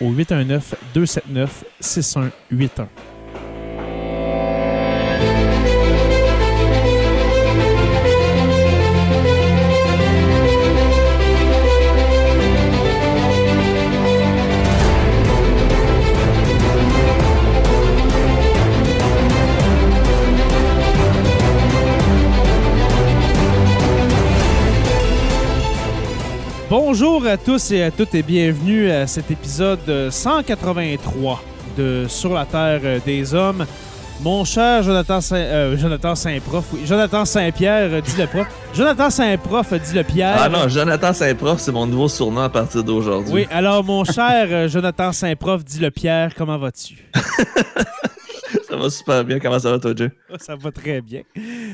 au 819 Bonjour à tous et à toutes et bienvenue à cet épisode 183 de Sur la Terre des Hommes. Mon cher Jonathan Saint, euh, Jonathan Saint-Prof, oui, Jonathan Saint-Pierre, euh, dit le prof. Jonathan Saint-Prof, dit le Pierre. Ah non, Jonathan Saint-Prof, c'est mon nouveau surnom à partir d'aujourd'hui. Oui, alors mon cher euh, Jonathan Saint-Prof, dit le Pierre, comment vas-tu? ça va super bien. Comment ça va, toi, Jay? Ça va très bien.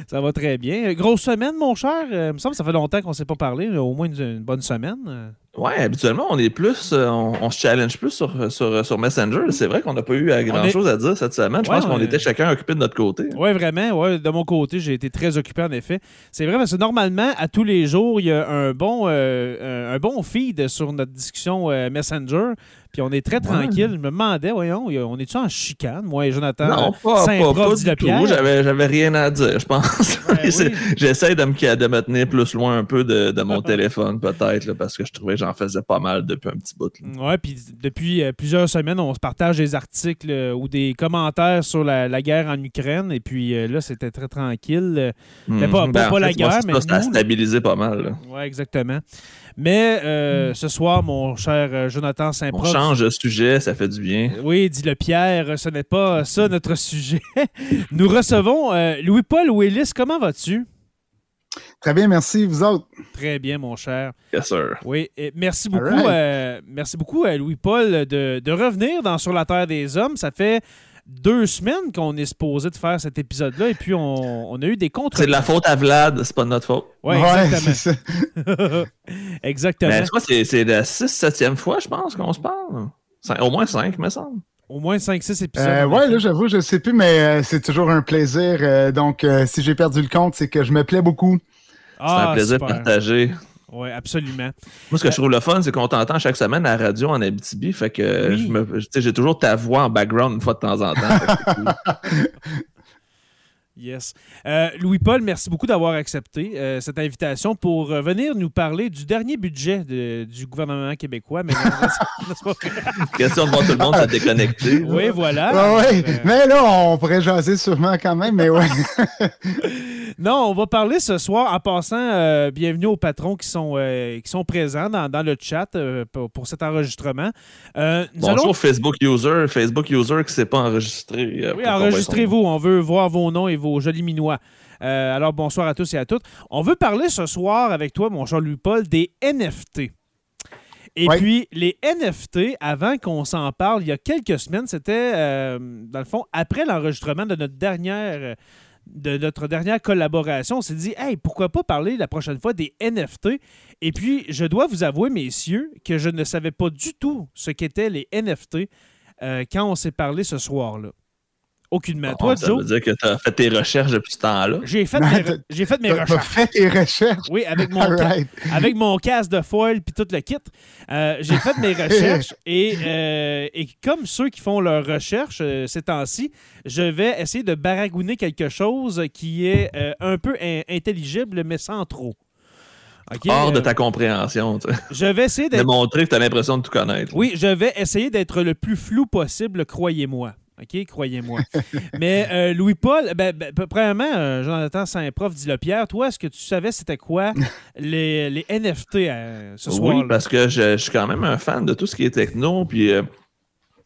Ça va très bien. Grosse semaine, mon cher. il me semble que ça fait longtemps qu'on ne s'est pas parlé. Au moins une, une bonne semaine. Ouais, habituellement, on est plus, euh, on, on, se challenge plus sur, sur, sur Messenger. C'est vrai qu'on n'a pas eu grand-chose à dire cette semaine. Je Ouais, pense qu'on était chacun occupé de notre côté. Oui, vraiment. Ouais, de mon côté, j'ai été très occupé, en effet. C'est vrai, parce que normalement, à tous les jours, il y a un bon, euh, un, bon feed sur notre discussion euh, Messenger. Puis on est très tranquille. Je me demandais, voyons, on est-tu en chicane, moi et Jonathan? Non, pas, Saint-Prof pas, pas dit du tout. J'avais, j'avais rien à dire, je pense. Ouais, C'est- oui. J'essaie de me, de me tenir plus loin un peu de, de mon téléphone, peut-être, parce que je trouvais que j'en faisais pas mal depuis un petit bout. Ouais, puis depuis euh, plusieurs semaines, on se partage des articles euh, ou des commentaires sur la, la guerre en Ukraine. Et puis euh, là, c'était très tranquille. Mais pas- pas- en pas la fait, guerre, moi, mais ça, ça a stabilisé pas mal. Oui, exactement. Mais euh, ce soir, mon cher euh, Jonathan On Saint-Prof. change de sujet, ça fait du bien. Oui, dit le Pierre, ce n'est pas ça notre sujet. Nous recevons euh, Louis-Paul Willis. Comment vas-tu? Très bien, merci. Vous autres? Très bien, mon cher. Yes, sir. Oui, et merci beaucoup, right. euh, merci beaucoup à Louis-Paul de, de revenir dans Sur la Terre des Hommes. Ça fait deux semaines qu'on est supposé de faire cet épisode-là et puis on, on a eu des contre. C'est de la faute à Vlad, c'est pas de notre faute. Ouais, c'est exactement. ça. exactement. Mais c'est- la 6-7e fois, je pense, qu'on se parle. Cin- Au moins 5, me semble. Au moins 5-6 épisodes. Euh, ouais, là, j'avoue, je sais plus, mais euh, c'est toujours un plaisir. euh, donc, euh, si j'ai perdu le compte, c'est que je me plais beaucoup. C'est un plaisir partagé. Oui, absolument. Moi, ce que je trouve le fun, c'est qu'on t'entend chaque semaine à la radio en Abitibi. Fait que Oui. j'ai toujours ta voix en background une fois de temps en temps. Fait que c'est cool. Yes. Euh, Louis-Paul, merci beaucoup d'avoir accepté euh, cette invitation pour euh, venir nous parler du dernier budget de- du gouvernement québécois. Mais non. Question de voir tout le monde se déconnecter. oui, voilà. Ah ouais, Euh, mais là, on pourrait jaser sûrement quand même, mais ouais. Non, on va parler ce soir. En passant, euh, bienvenue aux patrons qui sont, euh, qui sont présents dans, dans le chat euh, pour, pour cet enregistrement. Euh, nous Bonjour allons- Facebook user, Facebook user qui s'est pas enregistré. Oui, enregistrez-vous. On veut voir vos noms et vos jolis minois. Euh, alors, bonsoir à tous et à toutes. On veut parler ce soir avec toi, mon cher Louis-Paul, des NFT. Et Ouais. puis, les NFT, avant qu'on s'en parle, il y a quelques semaines, c'était, euh, dans le fond, après l'enregistrement de notre dernière de notre dernière collaboration, on s'est dit, hey, pourquoi pas parler la prochaine fois des NFT? Et puis, je dois vous avouer, messieurs, que je ne savais pas du tout ce qu'étaient les NFT euh, quand on s'est parlé ce soir-là. Aucunement. Bon, Toi, ça Joe, veut dire que tu as fait tes recherches depuis ce temps-là. j'ai fait, Non, mes, j'ai fait mes recherches. fait tes recherches? Oui, avec mon, All ca- right. avec mon casque de foil puis tout le kit. Euh, j'ai fait mes recherches et, euh, et comme ceux qui font leurs recherches euh, ces temps-ci, je vais essayer de baragouiner quelque chose qui est euh, un peu in- intelligible, mais sans trop. Hors de ta compréhension. tu. Je vais essayer d'être. Démontrer que tu as l'impression de tout connaître. Oui, je vais essayer d'être le plus flou possible, croyez-moi. OK, croyez-moi. Mais euh, Louis-Paul, ben, ben, premièrement, euh, Jonathan Saint-Prof, dit le Pierre, toi, est-ce que tu savais c'était quoi les, les NFT euh, ce soir? Oui, parce que je, je suis quand même un fan de tout ce qui est techno. Puis euh,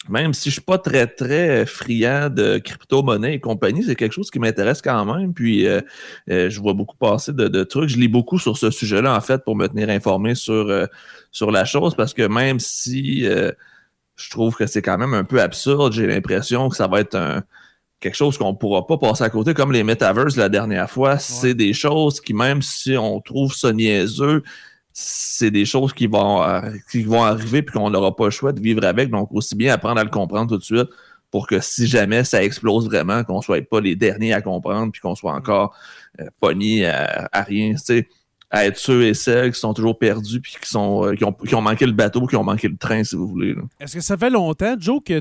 même si je suis pas très, très friand de crypto-monnaie et compagnie, c'est quelque chose qui m'intéresse quand même. Puis euh, euh, je vois beaucoup passer de, de trucs. Je lis beaucoup sur ce sujet-là, en fait, pour me tenir informé sur, euh, sur la chose. Parce que même si je trouve que c'est quand même un peu absurde, j'ai l'impression que ça va être un quelque chose qu'on pourra pas passer à côté, comme les metaverses la dernière fois. C'est des choses qui, même si on trouve ça niaiseux, c'est des choses qui vont, euh, qui vont arriver puis qu'on n'aura pas le choix de vivre avec. Donc, aussi bien apprendre à le comprendre tout de suite pour que si jamais ça explose vraiment, qu'on ne soit pas les derniers à comprendre puis qu'on soit encore euh, pogné à, à rien. Tu sais, à être ceux et celles qui sont toujours perdus puis qui, sont, euh, qui, ont, qui ont manqué le bateau, qui ont manqué le train, si vous voulez. Est-ce que ça fait longtemps, Joe, que,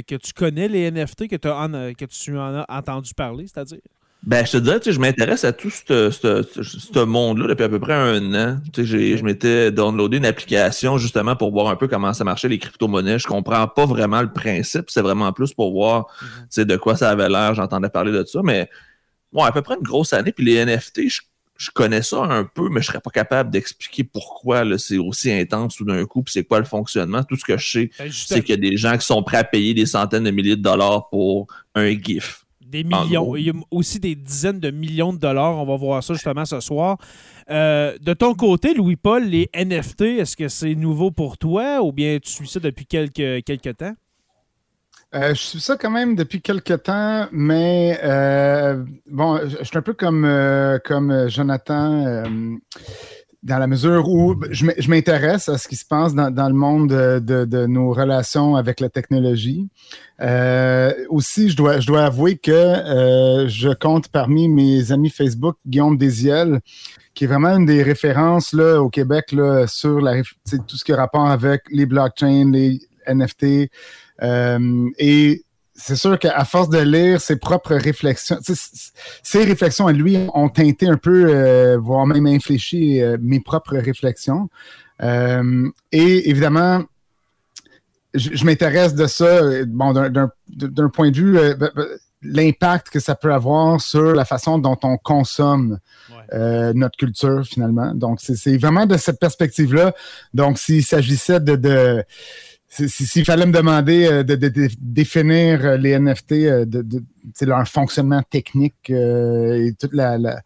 que tu connais les NFT, que, en- que tu en as entendu parler, c'est-à-dire? Ben, je te dirais, tu sais, je m'intéresse à tout ce, monde-là depuis à peu près un an. Tu sais, j'ai- je m'étais downloadé une application justement pour voir un peu comment ça marchait les crypto-monnaies. Je comprends pas vraiment le principe. C'est vraiment plus pour voir, tu sais, de quoi ça avait l'air. J'entendais parler de ça, mais bon, à peu près une grosse année. Puis les NFT, je, je connais ça un peu, mais je serais pas capable d'expliquer pourquoi c'est aussi intense tout d'un coup. Puis c'est quoi le fonctionnement. Tout ce que je sais, Ben, c'est qu'il y a des gens qui sont prêts à payer des centaines de milliers de dollars pour un GIF. des millions. Il y a aussi des dizaines de millions de dollars. On va voir ça justement ce soir. Euh, de ton côté, Louis-Paul, les NFT, est-ce que c'est nouveau pour toi ou bien tu suis ça depuis quelques, quelques temps? Euh, je suis ça quand même depuis quelques temps, mais euh, bon, je suis un peu comme, euh, comme Jonathan dans la mesure où je m'intéresse à ce qui se passe dans, le monde de, nos relations avec la technologie. Aussi, je dois, je dois avouer que je compte parmi mes amis Facebook Guillaume Desiel, qui est vraiment une des références là, au Québec là, sur tout ce qui a rapport avec les blockchains, les NFT. Euh, et c'est sûr qu'à force de lire ses propres réflexions, ses réflexions à lui ont teinté un peu, euh, voire même infléchi euh, mes propres réflexions. Euh, et évidemment, je, je m'intéresse de ça, bon, d'un- point de vue, ben, ben, l'impact que ça peut avoir sur la façon dont on consomme notre culture finalement. Donc, c'est- vraiment de cette perspective-là. Donc, s'il s'agissait de, s'il fallait me demander euh, de, de- de définir euh, les NFT, euh, de, leur fonctionnement technique euh, et toute la, la,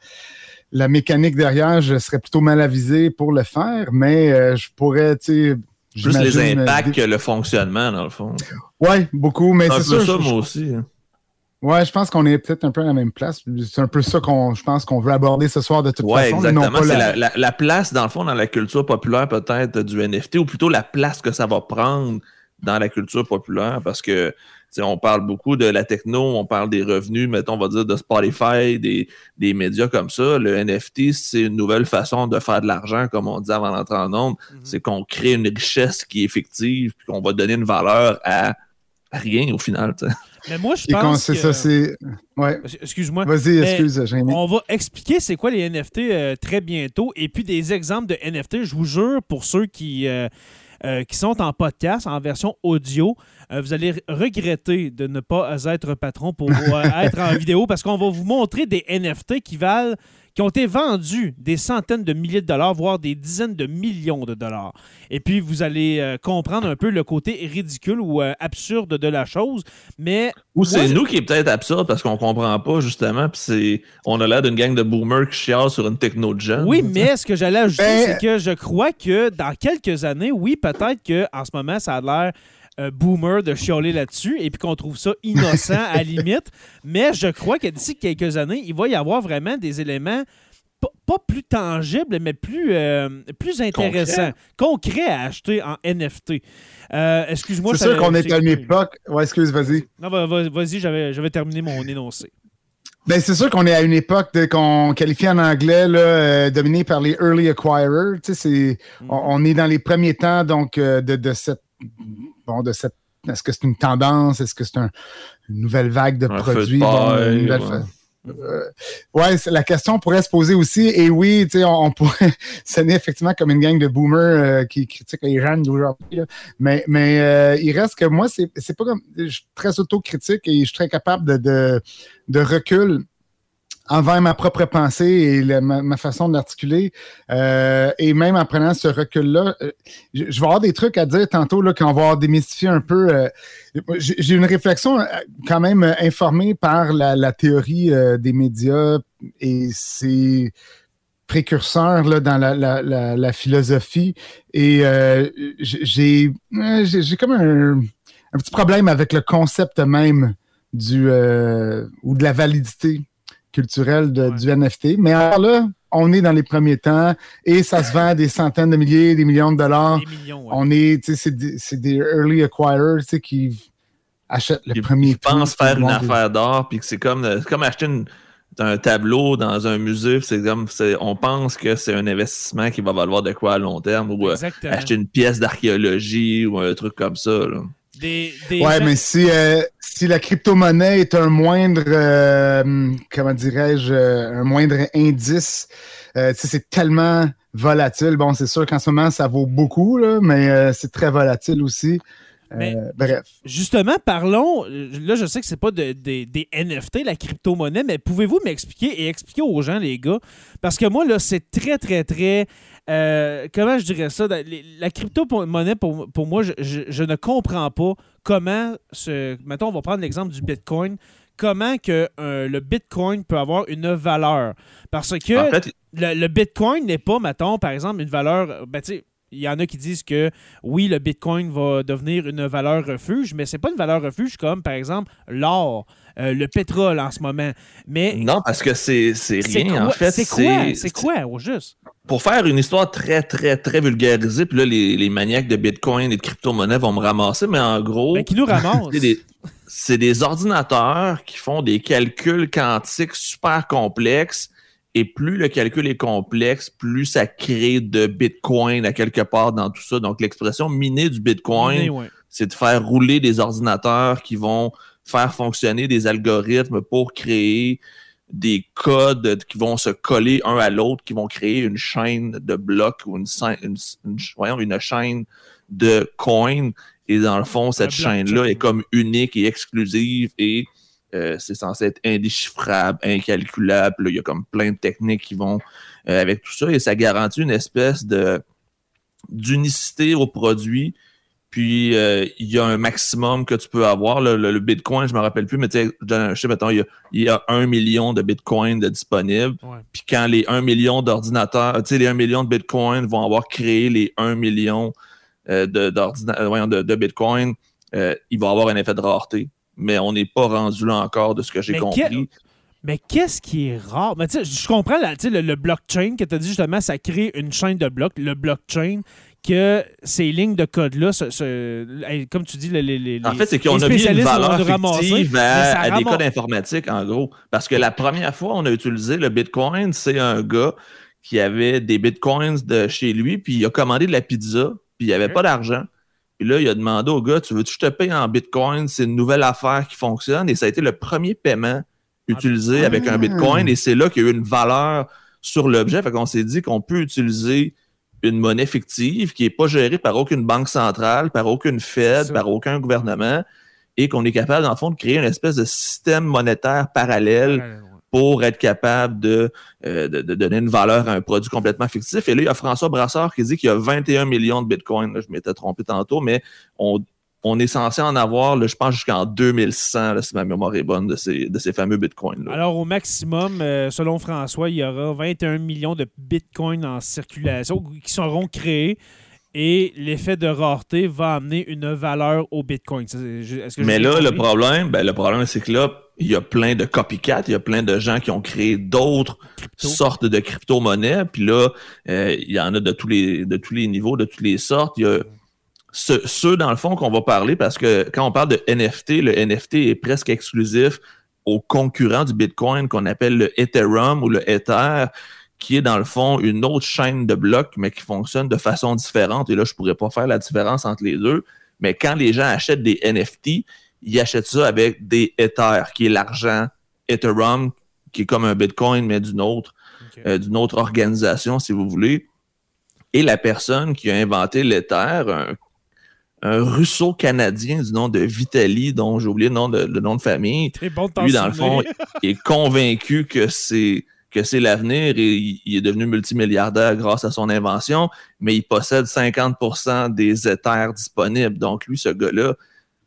la mécanique derrière, je serais plutôt mal avisé pour le faire, mais je pourrais, tu sais, Plus les impacts que le fonctionnement, dans le fond. Ouais, beaucoup, mais C'est ça, je- moi aussi. hein. Ouais, je pense qu'on est peut-être un peu à la même place. C'est un peu ça qu'on, je pense qu'on veut aborder ce soir de toute Ouais, façon. exactement. C'est la- la, la- la place, dans le fond, dans la culture populaire, peut-être, du NFT, ou plutôt la place que ça va prendre dans la culture populaire, parce que, tu sais, on parle beaucoup de la techno, on parle des revenus, mettons, on va dire de Spotify, des, des médias comme ça. Le NFT, c'est une nouvelle façon de faire de l'argent, comme on dit avant d'entrer en onde. C'est qu'on crée une richesse qui est fictive, puis qu'on va donner une valeur à rien au final. Mais moi, je pense c'est que... ça, c'est. Ouais. Excuse-moi. Vas-y, excuse, Jérémy. On va expliquer c'est quoi les NFT euh, très bientôt et puis des exemples de NFT. Je vous jure, pour ceux qui, euh, euh, qui sont en podcast, en version audio, euh, vous allez regretter de ne pas être patron pour euh, être en vidéo parce qu'on va vous montrer des NFT qui valent qui ont été vendus des centaines de milliers de dollars, voire des dizaines de millions de dollars. Et puis, vous allez euh, comprendre un peu le côté ridicule ou euh, absurde de la chose. Mais Ou c'est nous qui est peut-être absurde parce qu'on comprend pas, justement, puis c'est... On a l'air d'une gang de boomers qui chialent sur une techno de jeunes. Oui, mais ce que j'allais ajouter, Ben- c'est que je crois que dans quelques années, oui, peut-être qu'en ce moment, ça a l'air euh, boomer de chialer là-dessus et puis qu'on trouve ça innocent à la limite. Mais je crois que d'ici quelques années, il va y avoir vraiment des éléments pas plus tangible, mais plus, euh, plus intéressant, concret. à acheter en NFT. Euh, excuse-moi. C'est sûr qu'on est à une époque. Ouais, excuse, vas-y. Non, vas-y, j'avais terminé mon énoncé. Ben, c'est sûr qu'on est à une époque qu'on qualifie en anglais là, euh, dominée par les early acquirers. Tu sais, mm. on, est dans les premiers temps donc de, de cette bon de cette est-ce que c'est une tendance? Est-ce que c'est une nouvelle vague de produits? Euh, ouais, la question pourrait se poser aussi. Et oui, tu sais, on, pourrait sonner effectivement comme une gang de boomers euh, qui critiquent les jeunes d'aujourd'hui. Mais, mais euh, il reste que moi, c'est pas comme. Je suis très autocritique et je suis très capable de, de, de recul envers ma propre pensée et ma, façon d'articuler. Euh, et même en prenant ce recul-là, euh, je, vais avoir des trucs à dire tantôt là, qu'on va démystifier un peu. Euh, j'ai une réflexion quand même informée par la, théorie des médias et ses précurseurs là, dans la, philosophie. Et j'ai comme un, un, petit problème avec le concept même du ou de la validité culturel du NFT. Mais alors là, on est dans les premiers temps et ça se vend des centaines de milliers, des millions de dollars. On est, c'est des, des, early acquirers qui achètent le premier Ils pensent faire une affaire d'or, puis que c'est comme, comme acheter un tableau dans un musée, c'est comme on pense que c'est un investissement qui va valoir de quoi à long terme ou euh, acheter une pièce d'archéologie ou un truc comme ça. Des, ouais, mais si, euh, si la crypto-monnaie est un moindre, euh, comment dirais-je, euh, un moindre indice, c'est tellement volatile. Bon, c'est sûr qu'en ce moment, ça vaut beaucoup, mais c'est très volatile aussi. bref. Justement, parlons. Là, je sais que c'est pas des NFT, la crypto-monnaie, mais pouvez-vous m'expliquer et expliquer aux gens, les gars? Parce que moi, là, c'est très, très, très euh, comment je dirais ça? La crypto-monnaie, pour, pour, moi, je, ne comprends pas comment, ce, mettons, on va prendre l'exemple du Bitcoin, comment que euh, le Bitcoin peut avoir une valeur? Parce que le, Bitcoin n'est pas, mettons, par exemple, une valeur, ben, il y en a qui disent que oui, le Bitcoin va devenir une valeur refuge, mais c'est pas une valeur refuge comme, par exemple, l'or. Euh, le pétrole en ce moment. Mais non, parce que c'est rien. en fait, c'est quoi? C'est quoi, au juste? Pour faire une histoire très, très, très vulgarisée, puis là, les, les maniaques de Bitcoin et de crypto-monnaie vont me ramasser, mais en gros. Mais ben, qui nous ramassent? c'est des, des ordinateurs qui font des calculs quantiques super complexes. Et plus le calcul est complexe, plus ça crée de Bitcoin à quelque part dans tout ça. Donc, l'expression miner du Bitcoin, c'est de faire rouler des ordinateurs qui vont faire fonctionner des algorithmes pour créer des codes qui vont se coller un à l'autre, qui vont créer une chaîne de blocs ou une, une, voyons, une chaîne de coins. Et dans le fond, cette chaîne-là est comme unique et exclusive et euh, c'est censé être indéchiffrable, incalculable. il y a comme plein de techniques qui vont euh, avec tout ça et ça garantit une espèce de d'unicité au produit puis, euh, il y a un maximum que tu peux avoir. Le, Bitcoin, je ne me rappelle plus, mais tu sais, je sais, mettons, il y, a, un million de Bitcoin de disponibles. Puis, quand les 1 million d'ordinateurs, tu sais, les 1 million de Bitcoin vont avoir créé les 1 million de, de, de, Bitcoin, il va avoir un effet de rareté. Mais on n'est pas rendu là encore de ce que j'ai compris. Mais qu'est-ce qui est rare? Mais je comprends le, le, blockchain que tu as dit justement, ça crée une chaîne de blocs. Le blockchain, que ces lignes de code-là, comme tu dis, les, les, En fait, c'est qu'on a mis une valeur fictive à, des codes informatiques, en gros. Parce que la première fois, on a utilisé le Bitcoin, c'est un gars qui avait des Bitcoins de chez lui, puis il a commandé de la pizza, puis il n'y avait pas d'argent. Puis là, il a demandé au gars, tu veux-tu que je te paye en Bitcoin? C'est une nouvelle affaire qui fonctionne. Et ça a été le premier paiement utilisé avec un Bitcoin. Et c'est là qu'il y a eu une valeur sur l'objet. Fait qu'on s'est dit qu'on peut utiliser une monnaie fictive qui n'est pas gérée par aucune banque centrale, par aucune Fed, par aucun gouvernement, et qu'on est capable, dans le fond, de créer une espèce de système monétaire parallèle pour être capable de, euh, de, donner une valeur à un produit complètement fictif. Et là, il y a François Brassard qui dit qu'il y a 21 millions de bitcoins. je m'étais trompé tantôt, mais on, on est censé en avoir, je pense, jusqu'en 2100, si ma mémoire est bonne, de ces, de ces fameux bitcoins. -là. Alors, au maximum, euh, selon François, il y aura 21 millions de bitcoins en circulation qui seront créés et l'effet de rareté va amener une valeur au bitcoin. Mais là, le problème, ben, le problème, c'est que là, il y a plein de copycats, il y a plein de gens qui ont créé d'autres sortes de crypto-monnaies. Puis là, euh, il y en a de tous les de tous les niveaux, de toutes les sortes. Il y a ceux, dans le fond, qu'on va parler parce que quand on parle de NFT, le NFT est presque exclusif au concurrent du Bitcoin qu'on appelle le Ethereum ou le Ether, qui est dans le fond une autre chaîne de blocs, mais qui fonctionne de façon différente. Et là, je pourrais pas faire la différence entre les deux. Mais quand les gens achètent des NFT, ils achètent ça avec des Ethers, qui est l'argent Ethereum, qui est comme un Bitcoin, mais d'une autre, euh, d'une autre organisation, si vous voulez. Et la personne qui a inventé l'Ether, un, un russo-canadien du nom de Vitali, dont j'ai oublié le nom de, le nom de famille. Lui, dans le fond, est convaincu que c'est que c'est l'avenir et il, est devenu multimilliardaire grâce à son invention, mais il possède 50% des Ethers disponibles. Donc, lui, ce gars-là,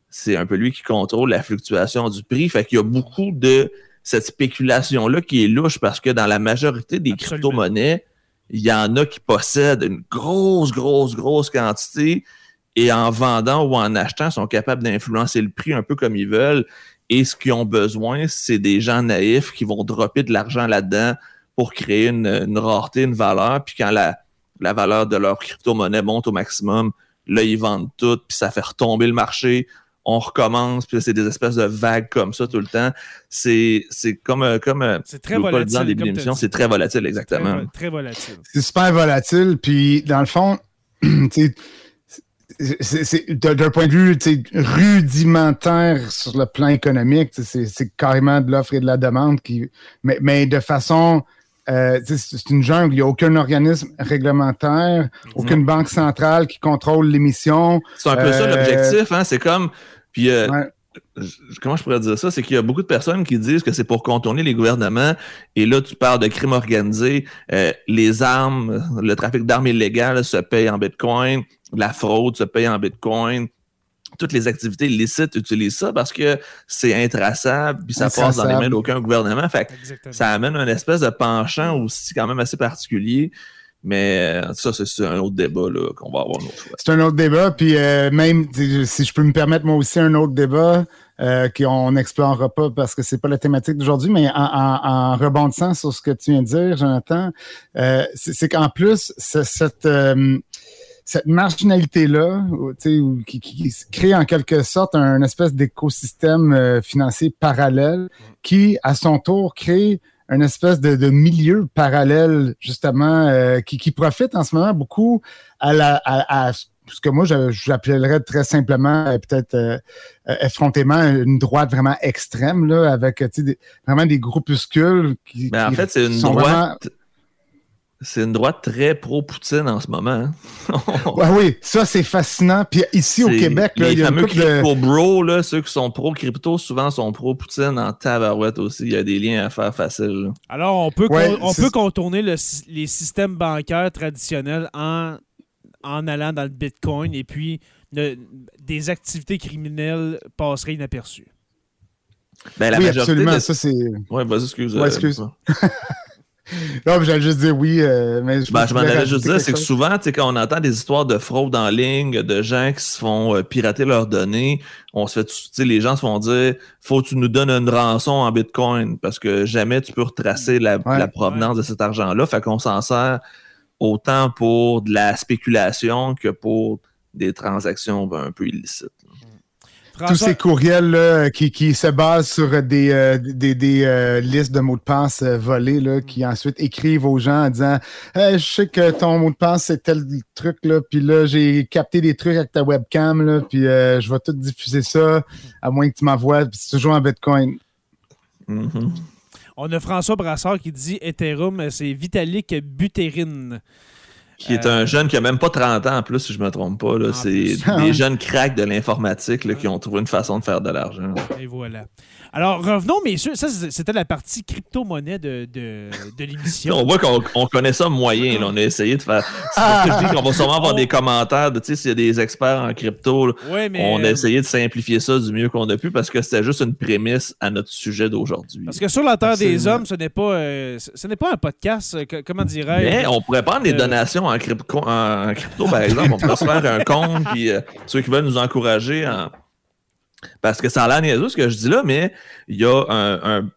c'est un peu lui qui contrôle la fluctuation du prix. Fait qu'il y a beaucoup de cette spéculation-là qui est louche parce que dans la majorité des crypto-monnaies, il y en a qui possèdent une grosse, grosse, grosse quantité et en vendant ou en achetant, sont capables d'influencer le prix un peu comme ils veulent. Et ce qu'ils ont besoin, c'est des gens naïfs qui vont dropper de l'argent là-dedans pour créer une, rareté, une valeur. Puis quand la, la valeur de leur crypto-monnaie monte au maximum, là, ils vendent tout, puis ça fait retomber le marché. On recommence, puis c'est des espèces de vagues comme ça tout le temps. C'est comme euh, comme euh, c'est très volatile. c'est très volatile exactement. Très, très volatile. C'est super volatile, puis dans le fond, c'est d'un point de vue rudimentaire sur le plan économique, c'est carrément de l'offre et de la demande qui, mais, mais de façon euh, c'est une jungle. Il n'y a aucun organisme réglementaire, aucune banque centrale qui contrôle l'émission. C'est un peu ça l'objectif. Hein? C'est comme. Puis, euh, comment je pourrais dire ça? C'est qu'il y a beaucoup de personnes qui disent que c'est pour contourner les gouvernements. Et là, tu parles de crimes organisés. les armes, le trafic d'armes illégales se paye en bitcoin la fraude se paye en Bitcoin. Toutes les activités illicites utilisent ça parce que c'est intraçable puis ça passe dans les mains d'aucun gouvernement. Fait ça amène un espèce de penchant aussi quand même assez particulier. Mais euh, ça, c'est un autre débat qu'on va avoir. C'est un autre débat. Puis euh, même, si je peux me permettre moi aussi un autre débat euh, qu'on n'explorera pas parce que c'est pas la thématique d'aujourd'hui, mais en, rebondissant sur ce que tu viens de dire, Jonathan, c'est qu'en plus, cette cette marginalité-là, qui, qui, crée en quelque sorte un espèce d'écosystème financier parallèle qui, à son tour, crée un espèce de, milieu parallèle, justement, euh, qui, qui, profite en ce moment beaucoup à, la, à, ce que moi, j'appellerais très simplement, euh, peut-être effrontément, une droite vraiment extrême, là, avec vraiment des groupuscules qui. Mais en fait, c'est une droite. C'est une droite très pro-Poutine en ce moment. Hein. oui, ça c'est fascinant. Puis ici au Québec, les il y a fameux crypto bro, là, ceux qui sont pro-crypto, souvent sont pro-Poutine en tabarouette aussi. Il y a des liens à faire facile. Alors on peut, on peut contourner les systèmes bancaires traditionnels en, en allant dans le Bitcoin et puis des activités criminelles passeraient inaperçues. Ben, la oui, absolument. Ça, c'est. Ouais, vas-y, excuse. Ouais, excuse. non, j'allais juste dire oui, euh, mais je, ben, je m'en allais juste dire, c'est que souvent, quand on entend des histoires de fraude en ligne, de gens qui se font euh, pirater leurs données, on se fait, les gens se font dire, faut que tu nous donnes une rançon en Bitcoin parce que jamais tu peux retracer la, provenance de cet argent-là. Fait qu'on s'en sert autant pour de la spéculation que pour des transactions ben, un peu illicites. Tous ces courriels qui, se basent sur des, euh, des, euh, listes de mots de passe euh, volés là, qui ensuite écrivent aux gens en disant Je sais que ton mot de passe c'est tel truc, là, puis là, j'ai capté des trucs avec ta webcam, là, puis je vais tout diffuser ça, à moins que tu m'envoies, c'est toujours en Bitcoin. Mm-hmm. On a François Brassard qui dit Ethereum, c'est Vitalik Buterin qui est un jeune qui a même pas 30 ans en plus, si je me trompe pas. C'est des jeunes cracks de l'informatique qui ont trouvé une façon de faire de l'argent. Et voilà. Alors, revenons, messieurs. Ça, c'était la partie crypto-monnaie de, de, de l'émission. on voit qu'on connaît ça moyen. On a essayé de faire. on va sûrement avoir des commentaires de, s'il y a des experts en crypto. on a euh, essayé de simplifier ça du mieux qu'on a pu parce que c'était juste une prémisse à notre sujet d'aujourd'hui. Parce que sur la Terre des Hommes, ce n'est pas, euh, ce n'est pas un podcast, euh, comment dirais-je? Mais on pourrait prendre des donations en, crypto, par exemple. On pourrait se faire un compte, puis ceux qui veulent nous encourager en Parce que ça a l'air niaiseux ce que je dis là, mais il y a un,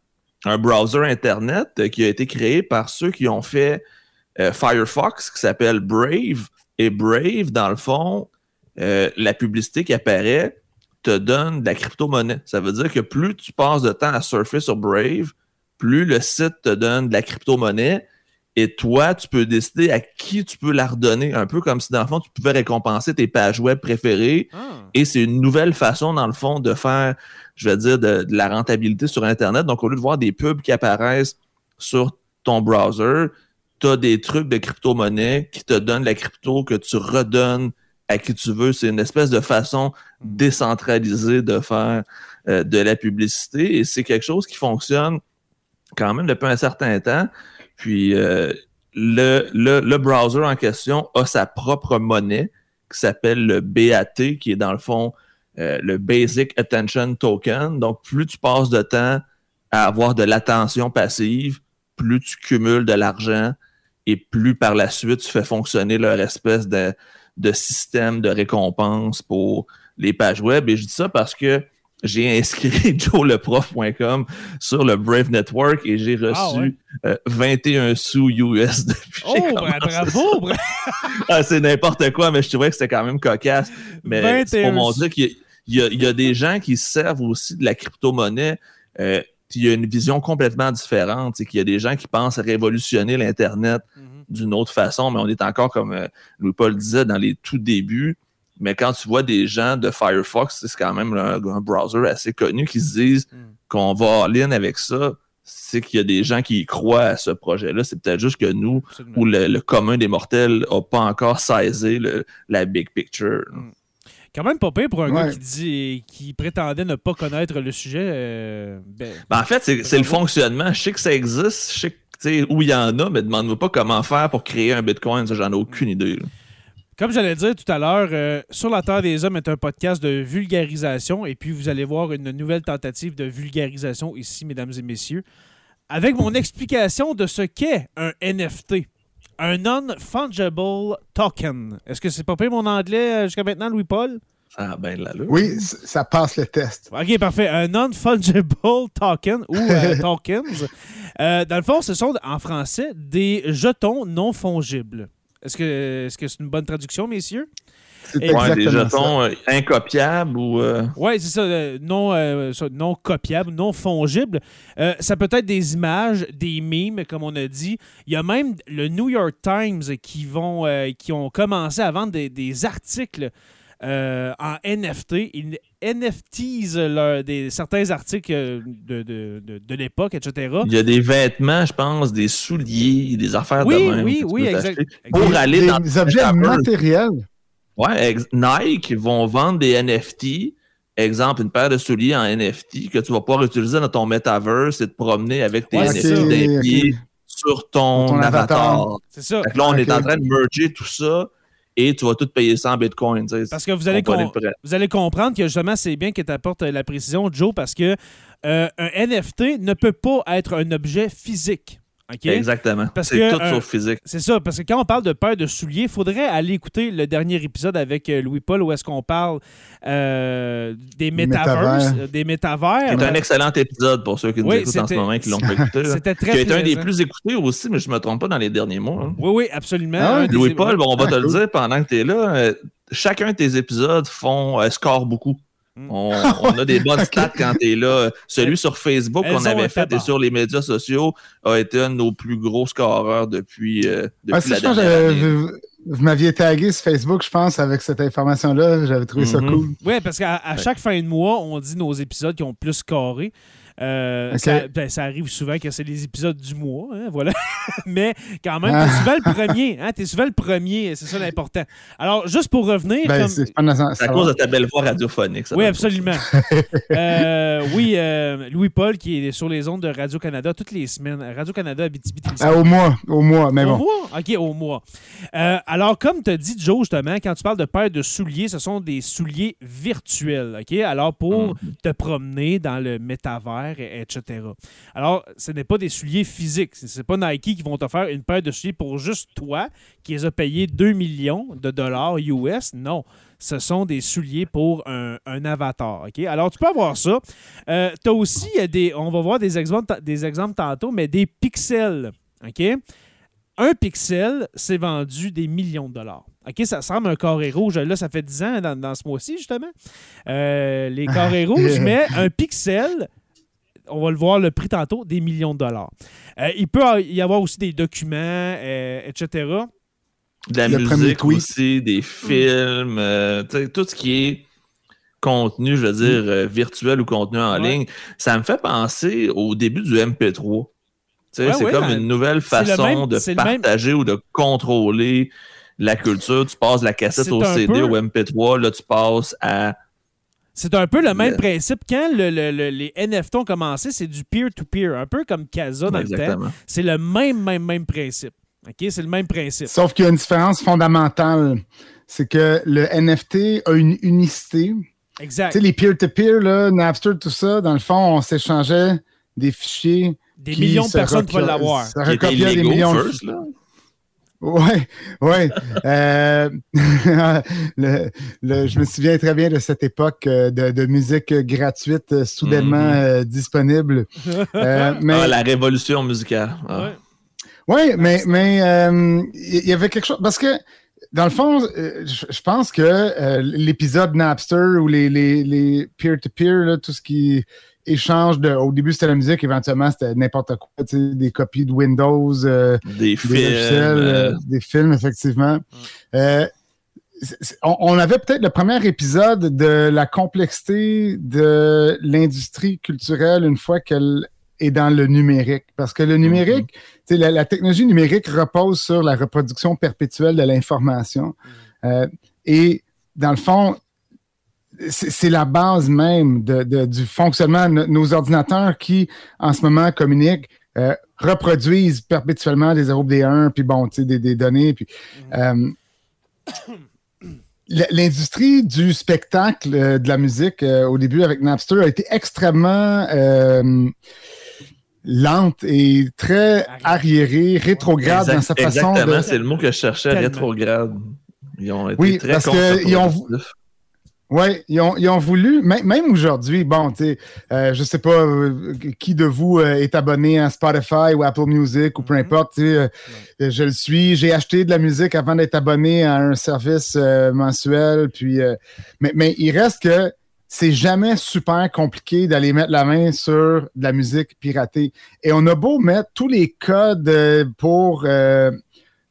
un, browser Internet qui a été créé par ceux qui ont fait euh, Firefox qui s'appelle Brave. Et Brave, dans le fond, euh, la publicité qui apparaît te donne de la crypto-monnaie. Ça veut dire que plus tu passes de temps à surfer sur Brave, plus le site te donne de la crypto-monnaie. Et toi, tu peux décider à qui tu peux la redonner, un peu comme si dans le fond, tu pouvais récompenser tes pages web préférées. Ah. Et c'est une nouvelle façon, dans le fond, de faire, je vais dire, de, la rentabilité sur Internet. Donc, au lieu de voir des pubs qui apparaissent sur ton browser, tu as des trucs de crypto-monnaie qui te donnent la crypto que tu redonnes à qui tu veux. C'est une espèce de façon décentralisée de faire euh, de la publicité. Et c'est quelque chose qui fonctionne quand même depuis un certain temps. Puis euh, le, le, browser en question a sa propre monnaie qui s'appelle le BAT, qui est dans le fond euh, le Basic Attention Token. Donc, plus tu passes de temps à avoir de l'attention passive, plus tu cumules de l'argent et plus par la suite tu fais fonctionner leur espèce de, de système de récompense pour les pages web. Et je dis ça parce que j'ai inscrit joeleprof.com sur le Brave Network et j'ai ah, reçu 21 euh, sous US depuis. Oh, ben, bravo! ah, c'est n'importe quoi, mais je trouvais que c'était quand même cocasse. Mais c'est pour montrer qu'il y, a des gens qui servent aussi de la crypto-monnaie. Euh, il y a une vision complètement différente. C'est qu'il y a des gens qui pensent révolutionner l'Internet mhm. d'une autre façon, mais on est encore, comme euh, Louis-Paul disait, dans les tout débuts. Mais quand tu vois des gens de Firefox, c'est quand même un, browser assez connu qui se disent hmm. qu'on va en ligne avec ça, c'est qu'il y a des gens qui croient à ce projet-là. C'est peut-être juste que nous, ou le, commun des mortels, n'a pas encore saisi la big picture. Hmm. Quand même pas pire pour un gars qui dit qui prétendait ne pas connaître le sujet. Euh, ben, ben, en fait, c'est le fonctionnement. Je sais que ça existe, je sais où il y en a, mais demande-moi pas comment faire pour créer un Bitcoin. J'en ai aucune idée. Comme j'allais dire tout à l'heure, euh, Sur la Terre des Hommes est un podcast de vulgarisation et puis vous allez voir une nouvelle tentative de vulgarisation ici, mesdames et messieurs, avec mon explication de ce qu'est un NFT. Un Non-Fungible Token. Est-ce que c'est pas pire mon anglais euh, jusqu'à maintenant, Louis-Paul? Ah ben là, Oui, ça passe le test. OK, parfait. Un non-fungible token ou euh, tokens. dans le fond, ce sont en français des jetons non fongibles. Est-ce que c'est -ce c'est une bonne traduction, messieurs? Ouais, des jetons euh, incopiables ou. Euh, Oui, c'est ça, euh, non, non copiables, non fongibles. ça peut être des images, des mimes, comme on a dit. Il y a même le New York Times qui, vont, qui ont commencé à vendre des, des articles euh, en NFT. Ils NFTisent des, certains articles de, de, de, l'époque, etc. Il y a des vêtements, je pense, des souliers, des affaires oui, de même. Oui, oui, exactement. Pour aller dans des objets matériels. Ouais, Nike vont vendre des NFT. Exemple, une paire de souliers en NFT que tu vas pouvoir utiliser dans ton metaverse et te promener avec tes NFT d'un pied sur ton, avatar. C'est ça. là, on est en train de merger tout ça et tu vas tout payer ça en Bitcoin. Parce que vous allez, vous allez comprendre que justement, c'est bien que tu apportes la précision, Joe, parce que euh, un NFT ne peut pas être un objet physique. Exactement. C'est tout sauf physique. C'est ça, parce que quand on parle de paire de souliers, il faudrait aller écouter le dernier épisode avec euh, Louis-Paul où est-ce qu'on parle euh, des métaverses, des métavers. C'est un excellent épisode pour ceux qui nous écoutent en ce moment et qui l'ont pas écouté. C'était très Qui a été un des plus écoutés aussi, mais je ne me trompe pas dans les derniers mois. Hein. Oui, oui, absolument. Ah Louis-Paul, on va te le dire pendant que tu es là. Euh, chacun de tes épisodes font score beaucoup. Mm. On, a des bonnes stats quand tu es là. Celui sur Facebook qu'on avait fait et sur les médias sociaux a été un de nos plus gros scoreurs depuis, euh, depuis la dernière année. Vous, m'aviez tagué sur Facebook, je pense, avec cette information-là. J'avais trouvé ça mm-hmm. cool. Oui, parce qu'à chaque fin de mois, on dit nos épisodes qui ont plus scoré. Euh, ben, ça, arrive souvent que c'est les épisodes du mois, hein, voilà. Mais quand même, t'es souvent le premier. Hein, t'es souvent le premier, c'est ça l'important. Alors, juste pour revenir. Ben, c'est à cause de ta belle voix radiophonique. oui, absolument. Euh, oui, euh, Louis-Paul qui est sur les ondes de Radio-Canada toutes les semaines. Radio-Canada, Abitibi, ah, Au mois, au mois, mais bon. Au mois? OK, au mois. alors, comme tu as dit, Joe, justement, quand tu parles de paire de souliers, ce sont des souliers virtuels. OK? Alors, pour mm. te promener dans le métavers, etc. Alors, ce n'est pas des souliers physiques. Ce n'est pas Nike qui vont te faire une paire de souliers pour juste toi, qui les a payés 2 millions de dollars US. Non, ce sont des souliers pour un, un avatar. OK? Alors, tu peux avoir ça. tu as aussi euh, des, on va voir des exemples, des exemples tantôt, mais des pixels. OK? Un pixel, c'est vendu des millions de dollars. OK, ça semble un carré rouge. Là, ça fait 10 ans dans, dans ce mois-ci, justement. Euh, les carrés rouges, mais un pixel, on va le voir le prix tantôt, des millions de dollars. Euh, il peut y avoir aussi des documents, euh, etc. De la Le musique aussi, des films, euh, tout ce qui est contenu, je veux dire, euh, virtuel ou contenu en Ouais. ligne. Ça me fait penser au début du MP3. Tu sais, Ouais, c'est ouais, comme une nouvelle façon même- de partager ou de contrôler la culture. Tu passes la cassette au CD, peu- au MP3, là, tu passes à. C'est un peu le même Yeah. principe. Quand le- le- le- les NFT ont commencé, c'est du peer-to-peer, un peu comme Casa dans le temps. Exactement. C'est le même, même, même principe. OK? C'est le même principe. Sauf qu'il y a une différence fondamentale. C'est que le NFT a une unicité. Tu Exact. sais, les peer-to-peer, là, Napster, tout ça, dans le fond, on s'échangeait des fichiers. Des millions de personnes pouvaient l'avoir. Ça recopiait des millions de first, là. Ouais, ouais. Euh, le- le- je me souviens très bien de cette époque euh, de, de musique gratuite euh, soudainement Mhm. euh, disponible. Euh, mais Ah, la révolution musicale. Ah. Ouais. ouais, mais mais euh, il y avait quelque chose parce que dans le fond, je pense que euh, l'épisode Napster ou les les les peer-to-peer, tout ce qui échange de, au début c'était la musique, éventuellement c'était n'importe quoi, des copies de Windows. euh, Des des films. euh, euh, des films, effectivement. Euh, c'est- c'est- on, on avait peut-être le premier épisode de la complexité de l'industrie culturelle une fois qu'elle est dans le numérique. Parce que le numérique, tu sais, la, la technologie numérique repose sur la reproduction perpétuelle de l'information. Euh, et dans le fond, c'est la base même de- de- du fonctionnement de no- nos ordinateurs qui, en ce moment, communiquent, euh, reproduisent perpétuellement des 0 des 1, puis bon, tu sais, des, des données. Puis, euh, l- L'industrie du spectacle, euh, de la musique, euh, au début avec Napster, a été extrêmement euh, lente et très arriérée, rétrograde exact- dans sa façon exactement, de... c'est le mot que je cherchais, Tellement. rétrograde. Ils ont été Oui, très parce que ils ont-. Oui, ils ont, ils ont voulu, même, aujourd'hui, bon, tu sais, euh, je sais pas euh, qui de vous euh, est abonné à Spotify ou Apple Music ou peu Mhm. importe, tu sais, euh, je le suis, j'ai acheté de la musique avant d'être abonné à un service mensuel, puis, mais, mais il reste que c'est jamais super compliqué d'aller mettre la main sur de la musique piratée. Et on a beau mettre tous les codes pour,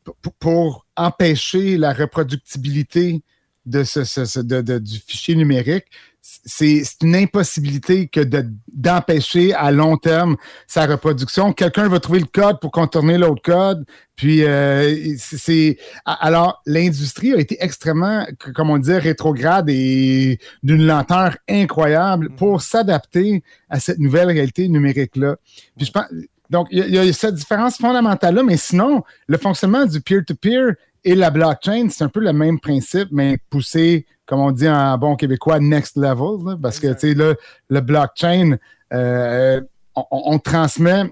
pour, pour empêcher la reproductibilité de ce, ce- ce- de- de- du fichier numérique, c'est une impossibilité que de- d'empêcher à long terme sa reproduction. Quelqu'un va trouver le code pour contourner l'autre code. Puis, euh, c'est- Alors, l'industrie a été extrêmement, c- comment dire, rétrograde et d'une lenteur incroyable pour s'adapter à cette nouvelle réalité numérique-là. Puis, je pense. Donc, il y, a- il y a cette différence fondamentale-là, mais sinon, le fonctionnement du peer-to-peer et la blockchain, c'est un peu le même principe, mais poussé, comme on dit en bon québécois, next level. parce que, tu sais, là, le blockchain, euh, on, on transmet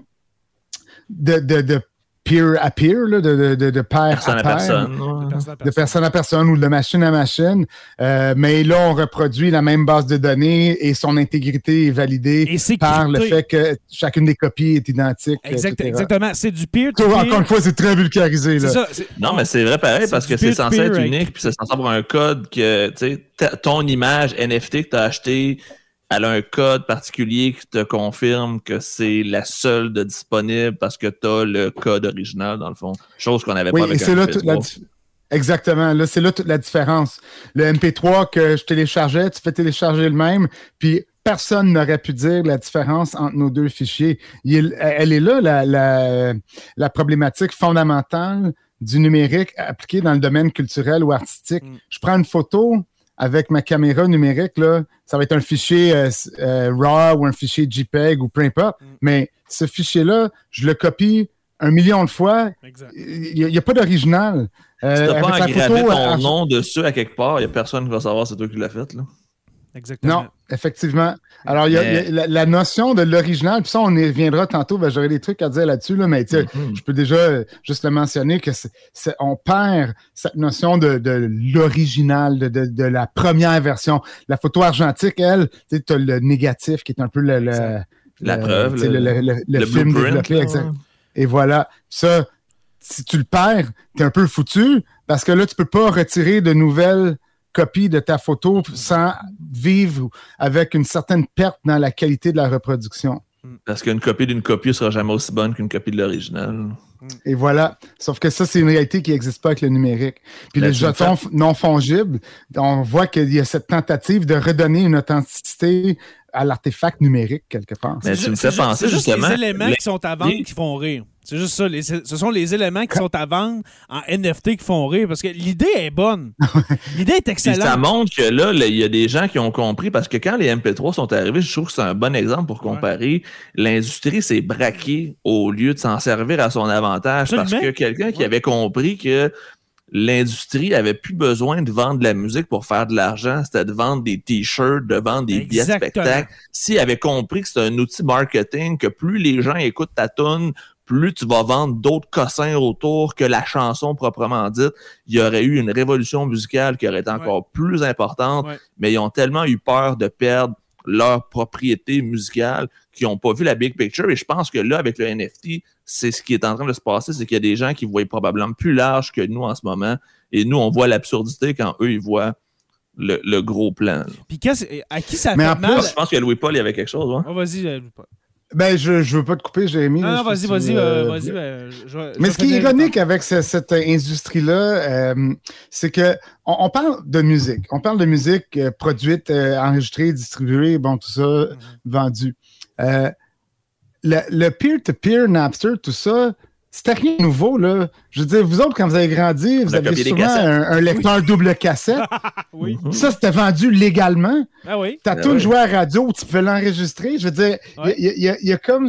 de, de, de peer à peer, là, de, de, de, de pair Personne à à pair personne. De personne à de personne. personne à personne ou de machine à machine. Euh, mais là, on reproduit la même base de données et son intégrité est validée par le fait que chacune des copies est identique. Exact- exactement. C'est du Ça, peer-to-peer. Encore une fois, c'est très vulgarisé. Là. ça. Non, mais c'est vrai pareil parce que c'est censé être unique, puis c'est censé avoir un code que, tu sais, ton image NFT que tu as acheté, elle a un code particulier qui te confirme que c'est la seule de disponible parce que tu as le code original, dans le fond. Chose qu'on n'avait Oui, pas avec c'est un là toute la MP3. dif- Exactement. Là, c'est là toute la différence. Le MP3 que je téléchargeais, tu fais télécharger le même, puis personne n'aurait pu dire la différence entre nos deux fichiers. Il- elle est là, la, la, la problématique fondamentale du numérique appliqué dans le domaine culturel ou artistique. Mm. Je prends une photo avec ma caméra numérique, là, ça va être un fichier euh, euh, RAW ou un fichier JPEG ou peu importe, Mm. mais ce fichier-là, je le copie un million de fois, Exact. il n'y a, pas d'original. Euh, Si t'as pas engravé photo, ton à- nom dessus à quelque part, il n'y a personne qui va savoir c'est toi qui l'as fait. Là. Exactement. Non, effectivement. Alors, il y a, Mais- il y a la, la notion de l'original, puis ça, on y reviendra tantôt, ben, j'aurai des trucs à dire là-dessus, là, mais tu sais, Mhm. je peux déjà euh, juste le mentionner que c'est- c'est- on perd cette notion de, de l'original, de, de- de la première version. La photo argentique, elle, tu as le négatif qui est un peu le. La le- preuve, tu le- le, le- le le film développé. là. exact. Et voilà. Ça, si tu le perds, t'es un peu foutu parce que là, tu peux pas retirer de nouvelles copies de ta photo sans vivre avec une certaine perte dans la qualité de la reproduction. Parce qu'une copie d'une copie ne sera jamais aussi bonne qu'une copie de l'original. Et voilà. Sauf que ça, c'est une réalité qui n'existe pas avec le numérique. Puis Là, les jetons non fongibles, on voit qu'il y a cette tentative de redonner une authenticité à l'artefact numérique quelque part. Mais C'est tu me fais penser c'est juste justement. les éléments les- qui sont à vendre les- qui font rire. C'est juste ça. les- ce sont les éléments qui sont à vendre en NFT qui font rire parce que l'idée est bonne. l'idée est Puis ça excellente. montre que là, il y a des gens qui ont compris parce que quand les MP3 sont arrivés, je trouve que c'est un bon exemple pour comparer. L'industrie s'est braquée au lieu de s'en servir à son avantage parce que quelqu'un qui Ouais. avait compris que l'industrie avait plus besoin de vendre de la musique pour faire de l'argent, c'était de vendre des t-shirts, de vendre des billets de spectacle. S'il avait compris que c'est un outil marketing, que plus les gens écoutent ta tune, plus tu vas vendre d'autres cossins autour que la chanson proprement dite, il y aurait eu une révolution musicale qui aurait été encore plus importante, Ouais. mais ils ont tellement eu peur de perdre leur propriété musicale qu'ils n'ont pas vu la big picture. Et je pense que là, avec le NFT, c'est ce qui est en train de se passer, c'est qu'il y a des gens qui voient probablement plus large que nous en ce moment. Et nous, on voit l'absurdité quand eux, ils voient le, le gros plan. Puis à qui ça Mais fait en mal? plus- Je pense que Louis-Paul, il y avait quelque chose. hein? Ah, vas-y. euh, pas- Ben, je, je veux pas te couper, Jérémy. Non, non, vas-y, vas-y, euh, euh, vas-y. ben, Mais ce qui est ironique avec ce- cette industrie-là, euh, c'est que on, on parle de musique. On parle de musique euh, produite, euh, enregistrée, distribuée, bon, tout ça, Mhm. vendu. Euh, le le peer-to-peer, Napster, tout ça, c'était rien de nouveau, là. Je veux dire, vous autres, quand vous avez grandi, vous a avez copié des souvent un, un lecteur double cassette. Oui. Mhm. Ça, c'était vendu légalement. Ah oui. T'as Ah tout ouais. joué à la radio, tu peux l'enregistrer. Je veux dire, il Ouais. y, a- y y comme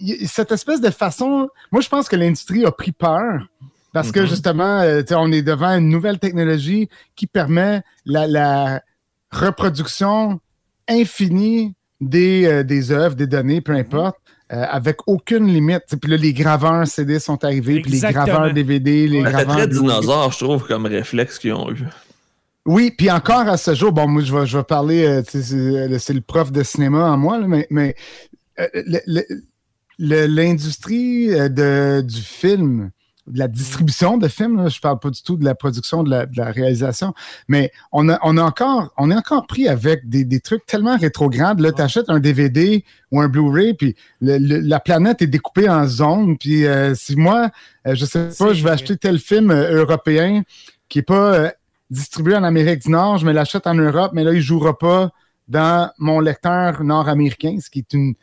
y cette espèce de façon. Moi, je pense que l'industrie a pris peur parce que Mhm. justement, euh, on est devant une nouvelle technologie qui permet la, la reproduction infinie des, euh, des œuvres, des données, peu importe. Euh, avec aucune limite. Puis là, les graveurs CD sont arrivés, puis les graveurs DVD, les fait graveurs. très Blu-ray. dinosaure, je trouve, comme réflexe qu'ils ont eu. Oui, puis encore à ce jour, bon, moi, je vais, je vais parler, euh, sais, c'est c'est le prof de cinéma en moi, là, mais, mais euh, l'industrie euh, de- du film, de la distribution de films, là, je parle pas du tout de la production, de la, de la réalisation, mais on, a, on, a encore, on est encore pris avec des, des trucs tellement rétrogrades. Là, tu achètes un DVD ou un Blu-ray, puis le- le- la planète est découpée en zones, puis euh, si moi, euh, je sais pas, je vais acheter tel film euh, européen qui est pas... euh, distribué en Amérique du Nord, je me l'achète en Europe, mais là, il ne jouera pas dans mon lecteur nord-américain, ce qui est une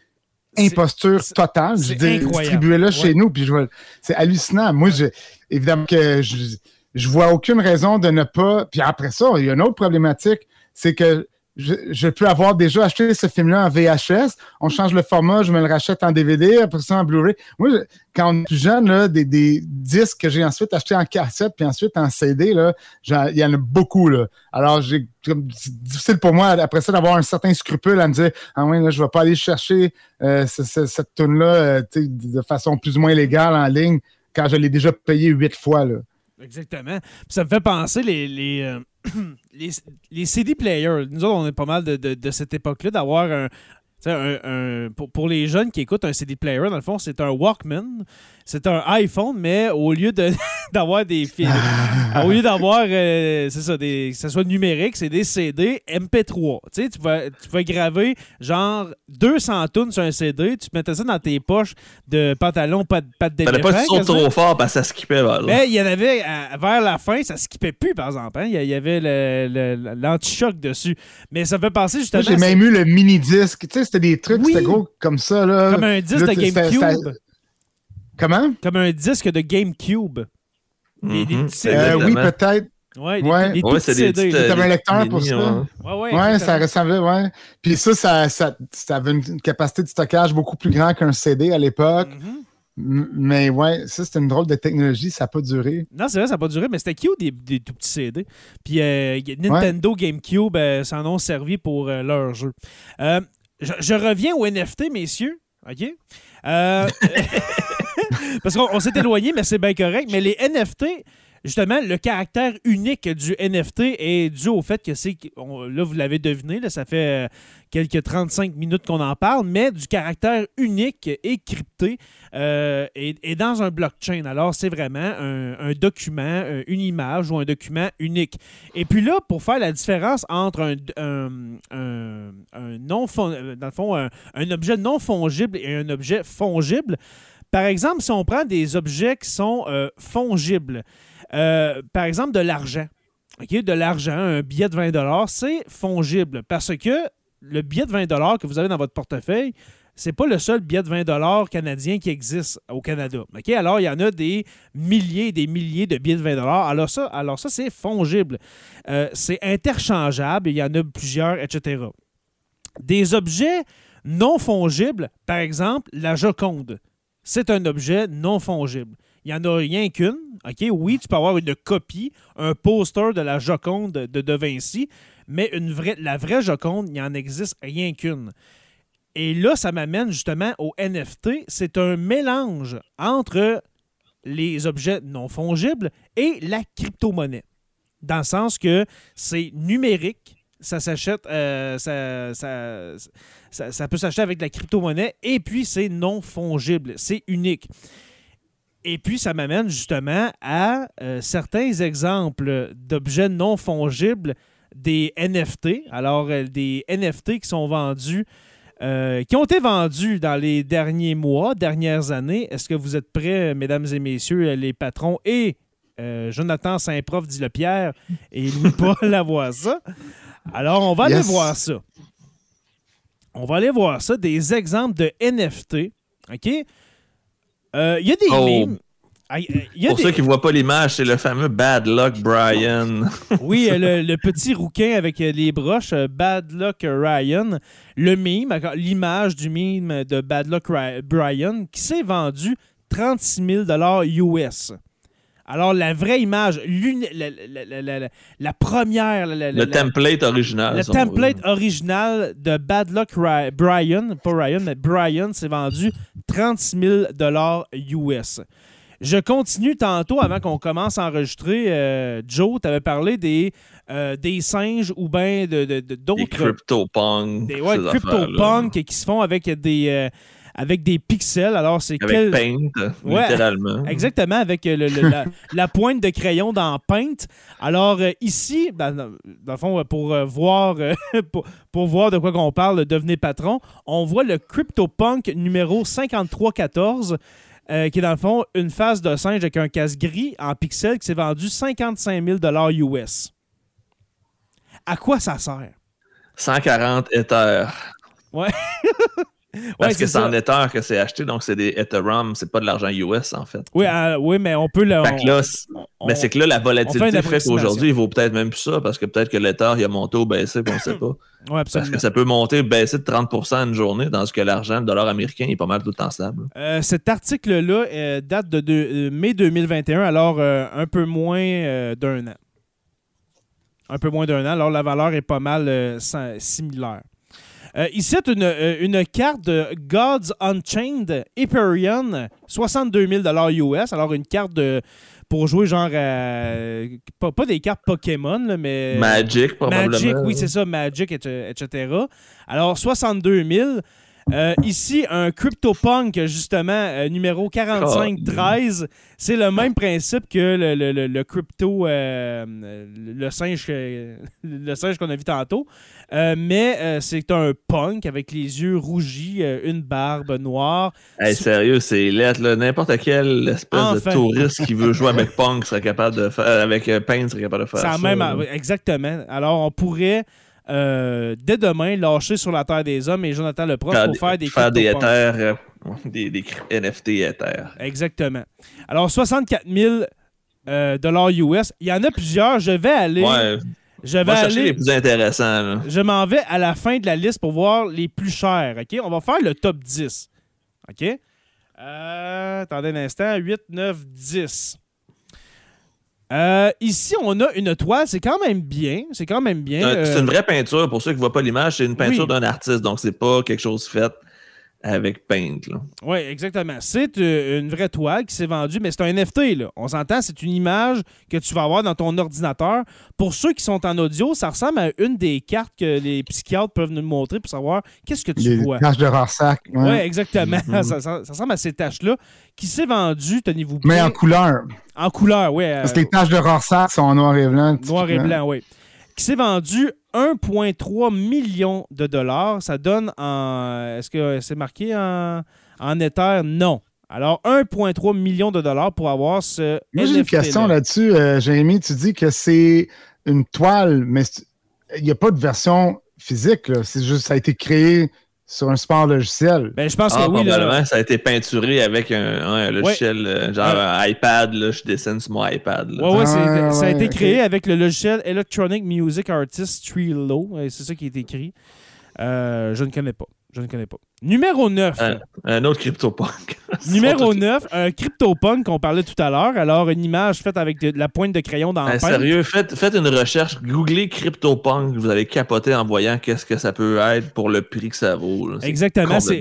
imposture totale. Je c'est veux dire, incroyable. distribuez-le Ouais. chez nous, puis je vois- c'est hallucinant. Moi, je, évidemment que je, je vois aucune raison de ne pas. Puis après ça, il y a une autre problématique, c'est que je, peux avoir déjà acheté ce film-là en VHS, on change le format, je me le rachète en DVD, après ça en Blu-ray. Moi, quand on est plus jeune, des, disques que j'ai ensuite achetés en cassette, puis ensuite en CD, il y en a beaucoup. Alors, c'est difficile pour moi, après ça, d'avoir un certain scrupule à me dire Ah oui, là, je ne vais pas aller chercher euh, ce- ce- cette tune-là euh, de façon plus ou moins légale en ligne quand je l'ai déjà payé huit fois. Exactement. Puis ça me fait penser les, les, euh, les, les CD players. Nous autres, on est pas mal de, de- de cette époque-là d'avoir un. Un- un- pour, pour les jeunes qui écoutent un CD player, dans le fond, c'est un Walkman. C'est un iPhone, mais au lieu de- d'avoir des films, au lieu d'avoir, euh, c'est ça, des, que ce soit numérique, c'est des CD MP3. Tu sais, tu vas, tu vas graver genre 200 tonnes sur un CD, tu mettais ça dans tes poches de pantalon, pas de, pas de Fallait pas quasiment. trop fort parce que ça skippait vers là. Mais il y en avait, à- vers la fin, ça skippait plus, par exemple. hein. Il y avait l'anti-choc dessus. Mais ça me fait penser Moi, justement. j'ai même eu le mini-disque. Tu sais, c'était des trucs, Oui. c'était gros comme ça. Là. Comme un disque Là, de GameCube. Comment? Comme un disque de GameCube. des- des Mhm, petits- Euh, Oui, peut-être. Ouais, Ouais. des Ouais, c'est petites, euh, un lecteur pour ça? ouais. Ouais, ouais, Ouais, ça ressemblait, ouais. Puis ça, ça, ça, ça avait une capacité de stockage beaucoup plus grande qu'un CD à l'époque. Mhm. Mais ouais, ça, c'était une drôle de technologie, ça n'a pas duré. Non, c'est vrai, ça n'a pas duré, mais c'était cute des, des tout petits CD. Puis euh, Nintendo GameCube euh, s'en ont servi pour euh, leur jeu. Je, reviens au NFT, messieurs. OK? parce qu'on s'est éloigné, mais c'est bien correct. Mais les NFT, justement, le caractère unique du NFT est dû au fait que c'est. Là, vous l'avez deviné, là, ça fait euh, quelques 35 minutes qu'on en parle, mais du caractère unique et crypté euh, et, dans un blockchain. Alors, c'est vraiment un, document, euh, une image ou un document unique. Et puis là, pour faire la différence entre un, non dans le fond, un objet non fongible et un objet fongible, par exemple, si on prend des objets qui sont fongibles, euh, par exemple, de l'argent. De l'argent, un billet de 20 c'est fongible parce que le billet de 20 que vous avez dans votre portefeuille, c'est pas le seul billet de 20 canadien qui existe au Canada. Alors, il y en a des milliers et des milliers de billets de 20 Alors ça, alors ça c'est fongible. Euh, c'est interchangeable, il y en a plusieurs, etc. Des objets non fongibles, par exemple, la Joconde. C'est un objet non fongible. Il n'y en a rien qu'une. Oui, tu peux avoir une copie, un poster de la Joconde de De Vinci, mais une vraie, la vraie Joconde, il n'y en existe rien qu'une. Et là, ça m'amène justement au NFT. C'est un mélange entre les objets non fongibles et la crypto-monnaie. Dans le sens que c'est numérique, ça s'achète, euh, ça, ça, ça, peut s'acheter avec la crypto-monnaie, et puis c'est non fongible, c'est unique. Et puis, ça m'amène justement à euh, certains exemples d'objets non fongibles des NFT. Alors, euh, des NFT qui sont vendus, euh, qui ont été vendus dans les derniers mois, dernières années. Est-ce que vous êtes prêts, mesdames et messieurs, les patrons et Jonathan Saint-Prof dit le Pierre et Louis-Paul à voir ça? Alors, on va aller voir ça. On va aller voir ça, des exemples de NFT. OK? Euh, il y a des oh. Pour ceux qui ne voient pas l'image, c'est le fameux Bad Luck Brian. oui, euh, le, petit rouquin avec euh, les broches, Bad Luck Ryan. Le mime, l'image du mime de Bad Luck Brian qui s'est vendu 36 000 US. Alors, la vraie image, la, première. le template original. Le template original de Bad Luck Brian, pas Ryan, mais Brian, s'est vendu 36 000 US. Je continue tantôt, avant qu'on commence à enregistrer. euh, Joe, tu avais parlé des, euh, des singes ou bien d'autres. De, de, des CryptoPunk. Des ouais, CryptoPunk qui se font avec des. Euh, avec des pixels. Alors, c'est avec Paint, littéralement. Exactement, avec euh, la, pointe de crayon dans Paint. Alors, ici, ben, dans, le fond, pour voir, pour, pour, voir de quoi qu'on parle, devenez patron, on voit le CryptoPunk numéro 5314. Euh, qui est dans le fond une face de singe avec un casque gris en pixels qui s'est vendu 55 000 US. À quoi ça sert? 140 Ethers. Ouais. Parce que c'est en Ether que c'est acheté, donc c'est des Ethereum, c'est pas de l'argent US en fait. Oui, euh, oui mais on peut le. mais c'est que là, la volatilité fait qu'aujourd'hui, il vaut peut-être même plus ça, parce que peut-être que l'Ether il a monté ou baissé, on ne sait pas. Ouais, parce que ça peut monter, baisser de 30% une journée, dans ce que l'argent, le dollar américain, est pas mal tout le temps stable. Euh, cet article-là euh, date de, mai 2021, alors un peu moins d'un an. Un peu moins d'un an, alors la valeur est pas mal similaire. Euh, ici, une, euh, une carte de Gods Unchained Hyperion, 62 000 US. Alors, une carte de pour jouer genre pas, des cartes Pokémon, mais. Magic, probablement. Magic, oui, c'est ça, Magic, etc. Alors, 62 000. Euh, ici, un CryptoPunk, justement, euh, numéro 4513. C'est le même principe que le, crypto, euh, le singe, le singe qu'on a vu tantôt. Mais c'est un punk avec les yeux rougis, une barbe noire. Hey, sérieux, c'est lettre. N'importe quel espèce de touriste qui veut jouer avec punk serait capable de faire, avec Paint serait capable de faire ça. Même, exactement. Alors, on pourrait euh, dès demain lâcher sur la Terre des Hommes et Jonathan le prof pour faire des faire des Ethers, euh, des, NFT Ethers. Exactement. Alors, 64 000 euh, dollars US. Il y en a plusieurs. Je vais aller. Ouais. Je vais aller. les plus intéressants. Je m'en vais à la fin de la liste pour voir les plus chers. OK? On va faire le top 10. OK? Euh, attendez un instant. 8, 9, 10. Euh, ici, on a une toile. C'est quand même bien. C'est quand même bien. Euh, C'est Euh, une vraie peinture. Pour ceux qui ne voient pas l'image, c'est une peinture Oui. d'un artiste. Donc, c'est pas quelque chose fait avec Paint. là. Oui, exactement. C'est euh, une vraie toile qui s'est vendue, mais c'est un NFT. Là. On s'entend, c'est une image que tu vas avoir dans ton ordinateur. Pour ceux qui sont en audio, ça ressemble à une des cartes que les psychiatres peuvent nous montrer pour savoir qu'est-ce que tu Les vois. taches de Rorschach. Oui, ouais. exactement. Mhm. ça, ça- ça ressemble à ces taches-là qui s'est vendue, tenez-vous Mais bien, en couleur. en couleur, oui. Parce que les taches de Rorschach sont en noir et blanc. Noir et blanc, oui. Qui s'est vendu 1,3 million de dollars. Ça donne en. Est-ce que c'est marqué en, en Ether? Non. Alors, 1,3 million de dollars pour avoir ce. Moi, j'ai une question là-dessus. euh, Jérémy, tu dis que c'est une toile, mais il n'y a pas de version physique. C'est juste ça a été créé sur un support logiciel. Ben, je pense Ah, que oui. là. probablement, ça a été peinturé avec un, un logiciel, euh, genre un iPad. Là, je dessine sur mon iPad. là. Ouais, Ah, ça a été créé avec le logiciel Electronic Music Artist Trilo. C'est ça qui est écrit. Euh, je ne connais pas. Je ne connais pas. Numéro 9. Euh, Un autre CryptoPunk. Numéro Ils sont 9, un CryptoPunk qu'on parlait tout à l'heure. Alors, une image faite avec de, de la pointe de crayon dans le sérieux, faites, faites une recherche, googlez CryptoPunk, vous allez capoter en voyant qu'est-ce que ça peut être pour le prix que ça vaut. là. Exactement. C'est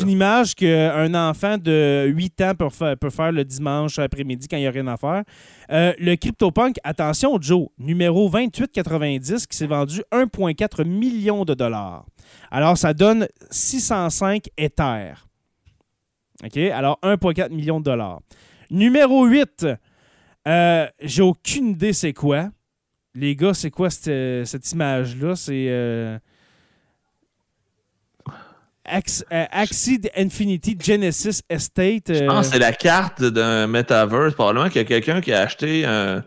une image qu'un enfant de 8 ans peut faire, peut faire le dimanche après-midi quand il n'y a rien à faire. Euh, le CryptoPunk, attention, Joe, numéro 2890 qui s'est vendu 1,4 million de dollars. Alors, ça donne 605 Ethers. OK? Alors, 1,4 million de dollars. Numéro 8, euh, j'ai aucune idée c'est quoi. Les gars, c'est quoi cette, cette image-là? C'est. euh, Ax- euh, Axie Infinity Genesis Estate. Je euh, pense que c'est la carte d'un metaverse. Probablement qu'il y a quelqu'un qui a acheté un,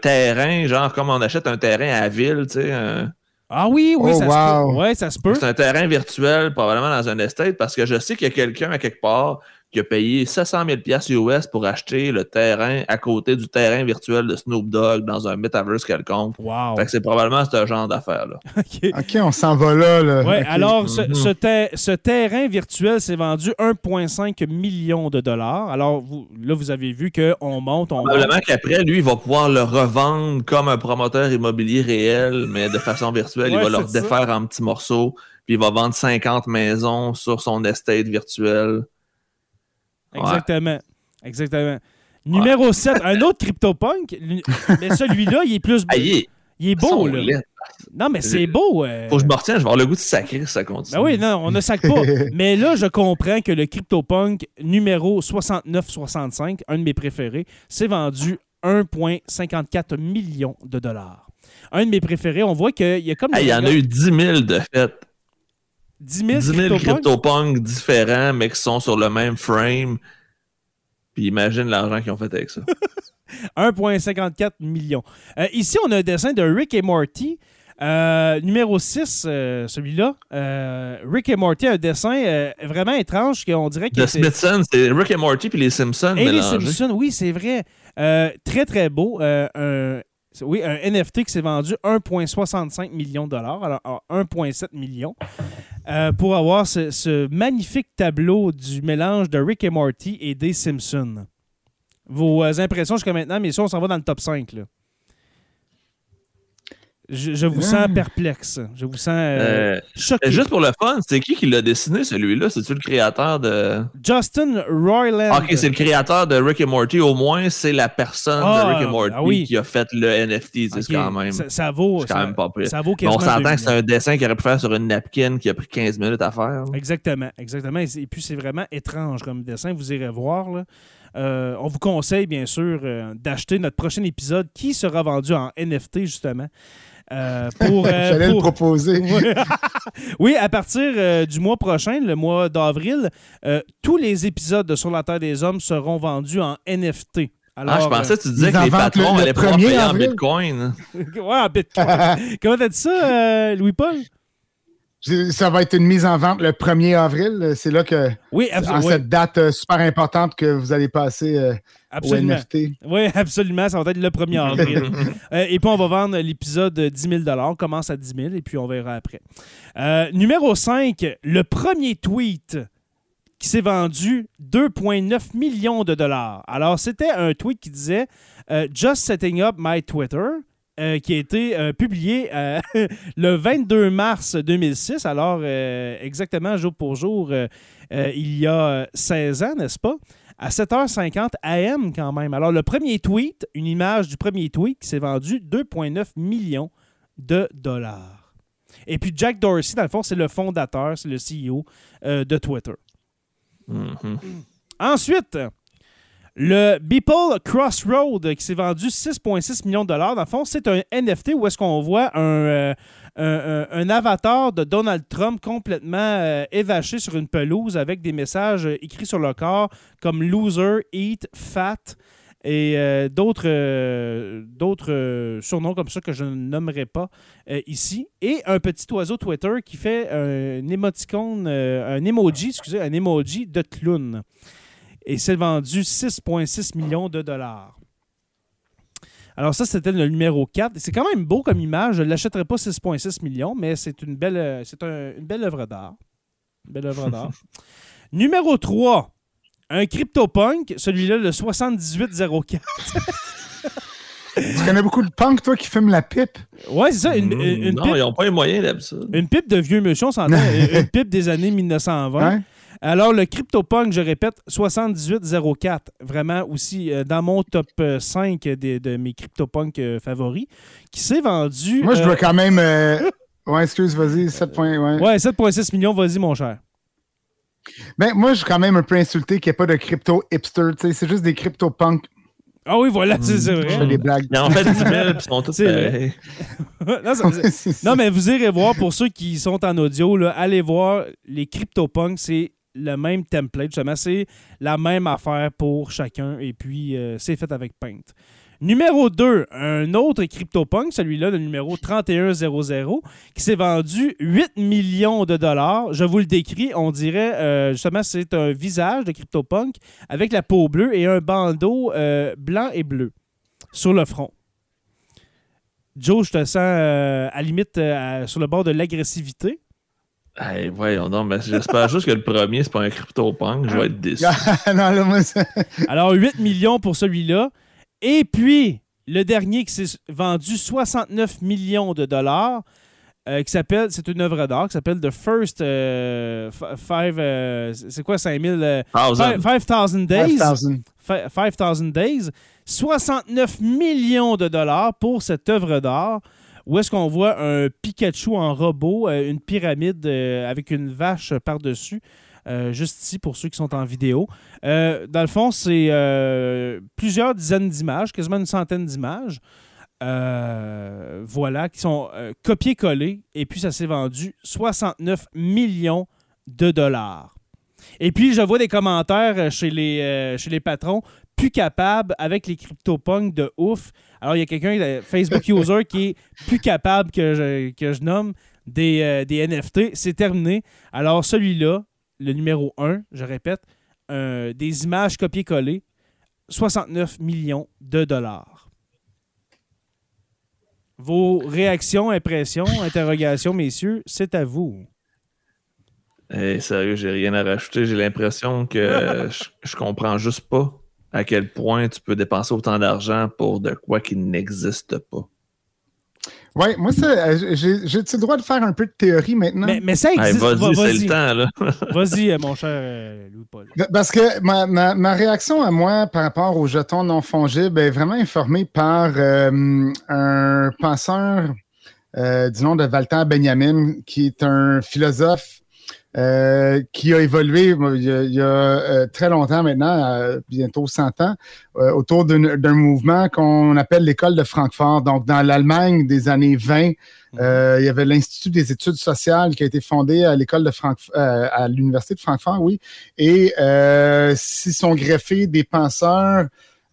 terrain, genre comme on achète un terrain à la ville, tu sais. un- Ah oui, oui, Oh, ça se peut. Ouais, ça se peut. C'est un terrain virtuel, probablement dans un estate, parce que je sais qu'il y a quelqu'un à quelque part qui a payé 700 000 piastres US pour acheter le terrain à côté du terrain virtuel de Snoop Dogg dans un metaverse quelconque. Wow. Fait que c'est probablement ce genre d'affaire-là. OK. OK, on s'en va là. là. Ouais, alors, ce, Mhm. ce ter- ce terrain virtuel s'est vendu 1,5 million de dollars. Alors, vous, là, vous avez vu qu'on monte, on monte. Probablement qu'après, lui, il va pouvoir le revendre comme un promoteur immobilier réel, mais de façon virtuelle. il va le défaire en petits morceaux, puis il va vendre 50 maisons sur son estate virtuel. Exactement. Exactement. Numéro 7, un autre CryptoPunk. Mais celui-là, il est plus. Ah, il est, il est beau, là. Non, mais c'est beau. euh. Faut que je me retienne, je vais avoir le goût de sacrer ça continue. Ben oui, non, on ne sac pas. Mais là, je comprends que le CryptoPunk numéro 6965, un de mes préférés, s'est vendu 1,54 million de dollars. Un de mes préférés, on voit qu'il y a comme... Ah, il y en a eu 10 000 de fait. 10 000, 10 000 CryptoPunk. Différents, mais qui sont sur le même frame. Puis imagine l'argent qu'ils ont fait avec ça. 1,54 million. Euh, ici, on a un dessin de Rick et Morty. Euh, numéro 6, euh, celui-là. Rick et Morty, un dessin vraiment étrange qu'on dirait que The Smithsons, c'est Rick et Morty puis les Simpsons Et les. Simpsons, oui, c'est vrai. Très, très beau. Un, oui, un NFT qui s'est vendu 1,65 million de dollars, alors ah, 1,7 million, euh, pour avoir ce, ce magnifique tableau du mélange de Rick et Morty et des Simpsons. Vos euh, impressions jusqu'à maintenant, mais ça, on s'en va dans le top 5. Là. Je, je vous sens perplexe. Je vous sens euh, Euh, choqué. juste pour le fun, c'est qui qui l'a dessiné celui-là? C'est-tu le créateur de. Justin Roiland. Ah, Ok, c'est le créateur de Rick et Morty. Au moins, c'est la personne Ah, de Rick et Morty ah oui. qui a fait le NFT. C'est quand même. Ça, ça vaut. c'est quand ça- même pas pire. Ça vaut Mais on s'entend 2 que c'est un dessin qu'il aurait pu faire sur une napkin qui a pris 15 minutes à faire. là. Exactement, exactement. Et puis c'est vraiment étrange comme dessin. Vous irez voir. là. Euh, on vous conseille, bien sûr, euh, d'acheter notre prochain épisode qui sera vendu en NFT, justement. Euh, pour, euh, J'allais le proposer. Oui, à partir euh, du mois prochain, le mois d'avril, euh, tous les épisodes de Sur la Terre des Hommes seront vendus en NFT. Alors, ah, je pensais que tu disais que les patrons le- le allaient pouvoir 1er payer en bitcoin. euh, ouais, en Bitcoin. Comment t'as dit ça, euh, Louis-Paul? Ça va être une mise en vente le 1er avril. C'est là que, Oui, en absolument. cette date euh, super importante que vous allez passer euh, au absolument. NFT. Oui, absolument. Ça va être le 1er avril. Euh, et puis, on va vendre l'épisode 10 000 On commence à 10 000 et puis on verra après. Euh, numéro 5, le premier tweet qui s'est vendu 2,9 millions de dollars. Alors, c'était un tweet qui disait Just setting up my Twitter. Euh, qui a été euh, publié euh, le 22 mars 2006, alors exactement jour pour jour, il y a 16 ans, n'est-ce pas? À 7h50 AM quand même. Alors le premier tweet, une image du premier tweet qui s'est vendu 2,9 millions de dollars. Et puis Jack Dorsey, dans le fond, c'est le fondateur, c'est le CEO de Twitter. Mhm. Ensuite, le Beeple Crossroad qui s'est vendu 6,6 millions de dollars. Dans le fond, c'est un NFT où est-ce qu'on voit un, euh, un, un- avatar de Donald Trump complètement euh, évaché sur une pelouse avec des messages euh, écrits sur le corps comme loser, eat, fat et d'autres surnoms comme ça que je ne nommerai pas ici. Et un petit oiseau Twitter qui fait un émoticône, un emoji, excusez, un emoji de clown. Et c'est vendu 6,6 millions de dollars. Alors ça, c'était le numéro 4. C'est quand même beau comme image. Je ne l'achèterai pas 6,6 millions, mais c'est une belle, euh, c'est un- une belle œuvre d'art. Une belle œuvre d'art. numéro 3. Un CryptoPunk, celui-là, le 7804. Tu connais beaucoup de punk, toi, qui fument la pipe? Ouais, c'est ça, une, une- une Mm, non, pipe, ils n'ont pas les moyens d'habitude. une pipe de vieux monsieur, on s'entend. une une pipe des années 1920. Hein? Alors, le CryptoPunk, je répète, 7804, vraiment aussi euh, dans mon top euh, 5 des- de mes CryptoPunk euh, favoris, qui s'est vendu. Moi, je euh, dois quand même. euh, Ouais, excuse, vas-y, 7 points. Ouais. Ouais, 7,6 millions, vas-y, mon cher. Ben, moi, je suis quand même un peu insulté qu'il n'y ait pas de crypto hipster. tu sais, C'est juste des crypto punk. Ah oui, voilà, c'est c'est Je fais vrai. des blagues. Ils en fait 10 000 puis ils sont tous C'est vrai. pareils. non, ça- non, mais vous irez voir, pour ceux qui sont en audio, là, allez voir, les CryptoPunk, c'est le même template, justement, c'est la même affaire pour chacun, et puis euh, c'est fait avec Paint. Numéro 2, un autre CryptoPunk, celui-là, le numéro 3100, qui s'est vendu 8 millions de dollars. Je vous le décris, on dirait, euh, justement, c'est un visage de CryptoPunk avec la peau bleue et un bandeau euh, blanc et bleu sur le front. Joe, je te sens à limite sur le bord de l'agressivité. Hey, voyons donc, mais j'espère juste que le premier, c'est pas un CryptoPunk. Je vais être déçu. Ah, non, là, moi, Alors, 8 millions pour celui-là. Et puis, le dernier qui s'est vendu 69 millions de dollars, euh, qui s'appelle, c'est une œuvre d'art qui s'appelle The First euh, Five, euh, c'est quoi, 5000, euh, Thousand. Five- 5000 Days? 5000. Fi- 5000 Days, 69 millions de dollars pour cette œuvre d'art où est-ce qu'on voit un Pikachu en robot, euh, une pyramide euh, avec une vache par-dessus, euh, juste ici pour ceux qui sont en vidéo. Dans le fond, c'est plusieurs dizaines d'images, quasiment une centaine d'images. voilà, qui sont copiées-collées. Et puis, ça s'est vendu 69 millions de dollars. Et puis, je vois des commentaires chez les, chez les patrons, plus capables avec les CryptoPunks de ouf. Alors, il y a quelqu'un, euh, Facebook user, qui est plus capable que je, nomme des, euh, NFT. C'est terminé. Alors, celui-là, le numéro 1, je répète, euh, des images copiées-collées, 69 millions de dollars. Vos réactions, impressions, interrogations, messieurs, c'est à vous. Hey, sérieux, j'ai rien à rajouter. J'ai l'impression que je, je comprends juste pas à quel point tu peux dépenser autant d'argent pour de quoi qui n'existe pas. Ouais, moi, ça, euh, j'ai j'ai-tu le droit de faire un peu de théorie maintenant? Mais, mais ça existe. Va- vas-y, c'est Vas-y, le temps, là. Vas-y, euh, mon cher euh, Louis-Paul. Parce que ma, ma- ma réaction à moi par rapport aux jetons non fongibles est vraiment informée par euh, un penseur euh, du nom de Walter Benjamin, qui est un philosophe euh, qui a évolué il y a, il y a, euh, très longtemps maintenant, euh, bientôt 100 ans, euh, autour d'un d'un mouvement qu'on appelle l'école de Francfort. Donc, dans l'Allemagne des années 20, euh, il y avait l'Institut des études sociales qui a été fondé à l'école de Francfort, euh, à l'Université de Francfort, oui, et euh, s'y sont greffés des penseurs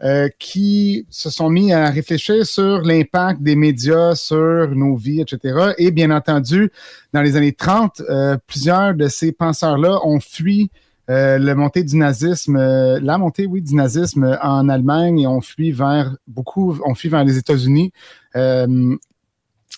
euh, qui se sont mis à réfléchir sur l'impact des médias sur nos vies, etc. Et bien entendu, dans les années 30, euh, plusieurs de ces penseurs-là ont fui euh, la montée du nazisme, euh, la montée, oui, du nazisme en Allemagne et ont fui vers beaucoup, ont fui vers les États-Unis. Euh,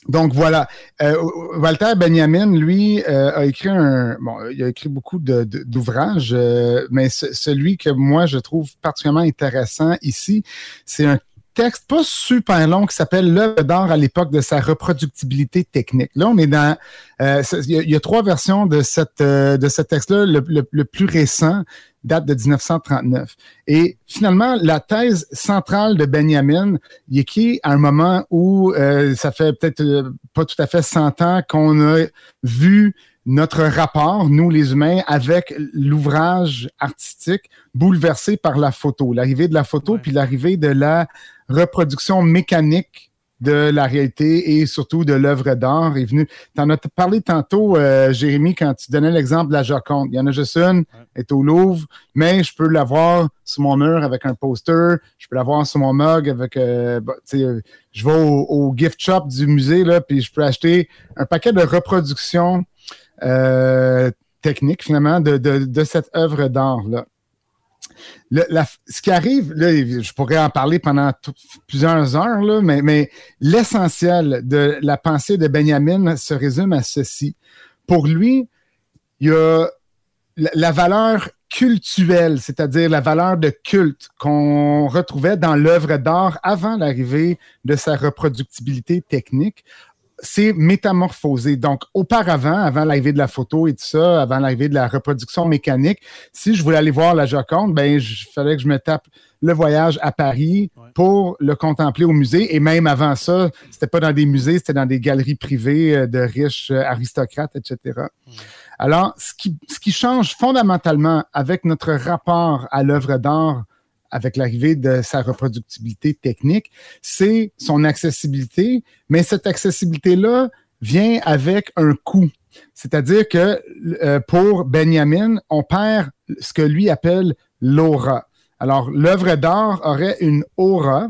donc voilà, euh, Walter Benjamin, lui, euh, a écrit un, bon, il a écrit beaucoup d'ouvrages, euh, mais celui que moi je trouve particulièrement intéressant ici, c'est un texte pas super long qui s'appelle L'œuvre d'art à l'époque de sa reproductibilité technique. Là, on est dans. il, y a, trois versions de cette de ce texte-là. le, plus récent, date de 1939. Et finalement, la thèse centrale de Benjamin, il écrit à un moment où euh, ça fait peut-être euh, pas tout à fait 100 ans qu'on a vu notre rapport, nous les humains, avec l'ouvrage artistique bouleversé par la photo, l'arrivée de la photo, puis l'arrivée de la reproduction mécanique de la réalité et surtout de l'œuvre d'art est venu. Tu en as parlé tantôt, euh, Jérémy, quand tu donnais l'exemple de la Joconde. Il y en a juste une, elle est au Louvre, mais je peux l'avoir sur mon mur avec un poster, je peux l'avoir sur mon mug avec. Euh, bah, je vais au, gift shop du musée, là, puis je peux acheter un paquet de reproductions euh, techniques, finalement, de, de cette œuvre d'art-là ce qui arrive, je pourrais en parler pendant plusieurs heures, mais l'essentiel de la pensée de Benjamin se résume à ceci. Pour lui, il y a la, valeur cultuelle, c'est-à-dire la valeur de culte qu'on retrouvait dans l'œuvre d'art avant l'arrivée de sa reproductibilité technique, c'est métamorphosé. Donc, auparavant, avant l'arrivée de la photo et tout ça, avant l'arrivée de la reproduction mécanique, si je voulais aller voir la Joconde, ben, il fallait que je me tape le voyage à Paris pour le contempler au musée. Et même avant ça, c'était pas dans des musées, c'était dans des galeries privées euh, de riches euh, aristocrates, etc. Alors, ce qui, ce qui change fondamentalement avec notre rapport à l'œuvre d'art avec l'arrivée de sa reproductibilité technique, c'est son accessibilité, mais cette accessibilité-là vient avec un coût. C'est-à-dire que euh, pour Benjamin, on perd ce que lui appelle l'aura. Alors, l'œuvre d'art aurait une aura,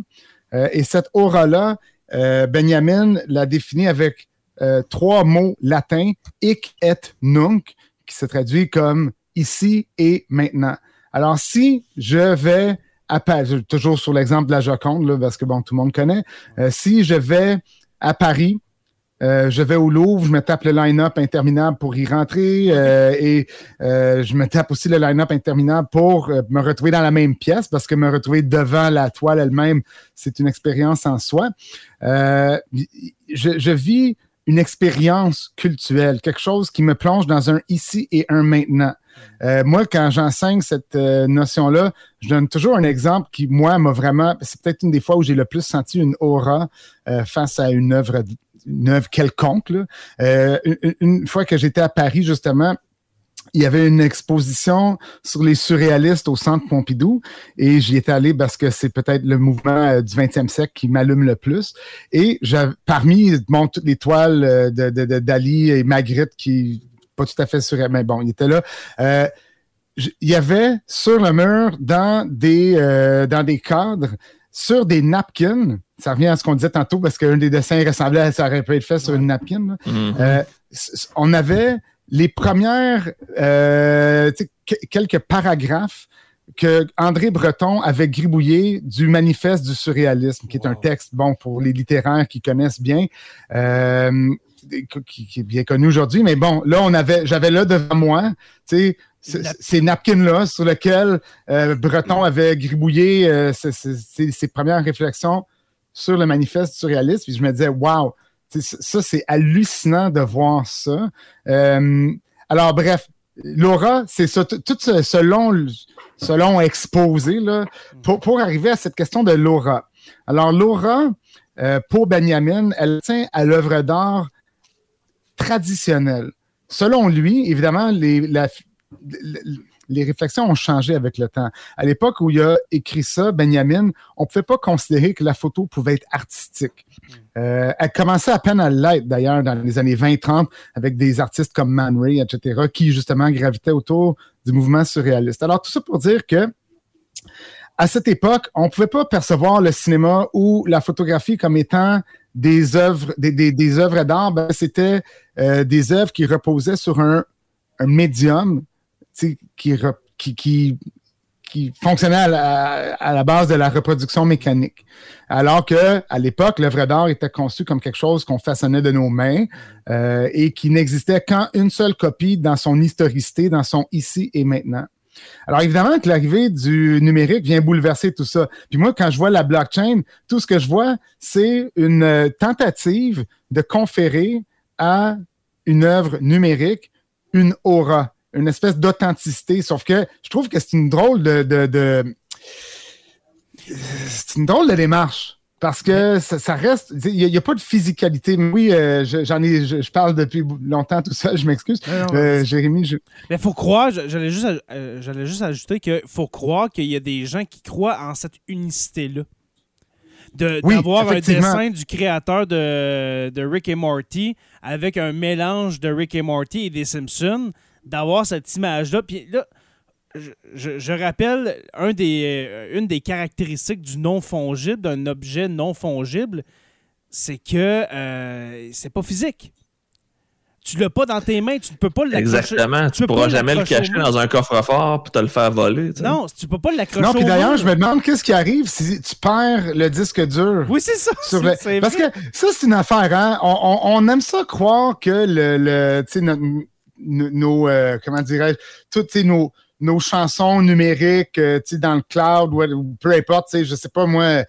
euh, et cette aura-là, euh, Benjamin l'a définie avec trois mots latins, hic et nunc, qui se traduit comme ici et maintenant. Alors, si je vais toujours sur l'exemple de la Joconde, parce que bon, tout le monde connaît. Euh, si je vais à Paris, euh, je vais au Louvre, je me tape le line-up interminable pour y rentrer euh, et je me tape aussi le line-up interminable pour me retrouver dans la même pièce parce que me retrouver devant la toile elle-même, c'est une expérience en soi. je, vis une expérience culturelle, quelque chose qui me plonge dans un ici et un maintenant. Euh, moi, quand j'enseigne cette euh, notion-là, je donne toujours un exemple qui, moi, m'a vraiment. C'est peut-être une des fois où j'ai le plus senti une aura euh, face à une œuvre, une œuvre quelconque. Une, fois que j'étais à Paris, justement, il y avait une exposition sur les surréalistes au Centre Pompidou et j'y étais allé parce que c'est peut-être le mouvement du 20e siècle qui m'allume le plus. Et parmi toutes les toiles Dali et Magritte qui pas tout à fait sûr, mais bon, il était là. Euh, il y avait sur le mur, dans des, euh, dans des cadres, sur des napkins, ça revient à ce qu'on disait tantôt parce qu'un des dessins ressemblait à ça aurait pu être fait sur une napkin. Mm-hmm. Euh, on avait les premières, quelques paragraphes que André Breton avait gribouillé du manifeste du surréalisme, qui est un texte, bon, pour les littéraires qui connaissent bien qui, est bien connu aujourd'hui, mais bon, là, on avait, j'avais là devant moi, tu sais, ces napkins-là sur lesquels euh, Breton avait gribouillé euh, ses, premières réflexions sur le manifeste surréaliste, puis je me disais, wow, ça, c'est hallucinant de voir ça. Euh, alors, bref, Laura, c'est ça, tout ce, long, exposé là, pour, pour, arriver à cette question de Laura. Alors, Laura, pour Benjamin, elle tient à l'œuvre d'art traditionnel. Selon lui, évidemment, les, les réflexions ont changé avec le temps. À l'époque où il a écrit ça, Benjamin, on ne pouvait pas considérer que la photo pouvait être artistique. Euh, elle commençait à peine à l'être, d'ailleurs, dans les années 20-30, avec des artistes comme Man Ray, etc., qui, justement, gravitaient autour du mouvement surréaliste. Alors, tout ça pour dire que à cette époque, on ne pouvait pas percevoir le cinéma ou la photographie comme étant des œuvres, des, des, œuvres d'art, ben, c'était euh, des œuvres qui reposaient sur un, médium qui, fonctionnait à la, base de la reproduction mécanique. Alors que à l'époque, l'œuvre d'art était conçu comme quelque chose qu'on façonnait de nos mains euh, et qui n'existait qu'en une seule copie dans son historicité, dans son ici et maintenant. Alors évidemment que l'arrivée du numérique vient bouleverser tout ça. Puis moi, quand je vois la blockchain, tout ce que je vois, c'est une euh, tentative de conférer à une œuvre numérique une aura, une espèce d'authenticité. Sauf que je trouve que c'est une drôle de, de, c'est une drôle de démarche. Parce que ça, reste, il n'y a, pas de physicalité. Oui, euh, j'en ai, je, parle depuis longtemps tout ça, je m'excuse. Euh, Jérémy, je... Mais faut croire, j'allais juste, euh, j'allais juste ajouter qu'il faut croire qu'il y a des gens qui croient en cette unicité-là. D'avoir un dessin du créateur de, de Rick et Morty avec un mélange de Rick et Morty et des Simpsons, d'avoir cette image-là. Puis là, je, rappelle un des, euh, une des caractéristiques du non fongible, d'un objet non fongible, c'est que euh, c'est pas physique. Tu l'as pas dans tes mains, tu ne peux pas l'accrocher. Exactement, tu, ne pourras jamais le cacher dans un coffre-fort pour te le faire voler. Non, tu peux pas l'accrocher. Non, puis d'ailleurs, je me demande qu'est-ce qui arrive si tu perds le disque dur. Oui, c'est ça. Parce que ça, c'est une affaire, hein? On, aime ça croire que le, le nos, euh, comment dirais-je, toutes nos, nos chansons numériques euh, dans le cloud ou peu importe, je sais pas moi.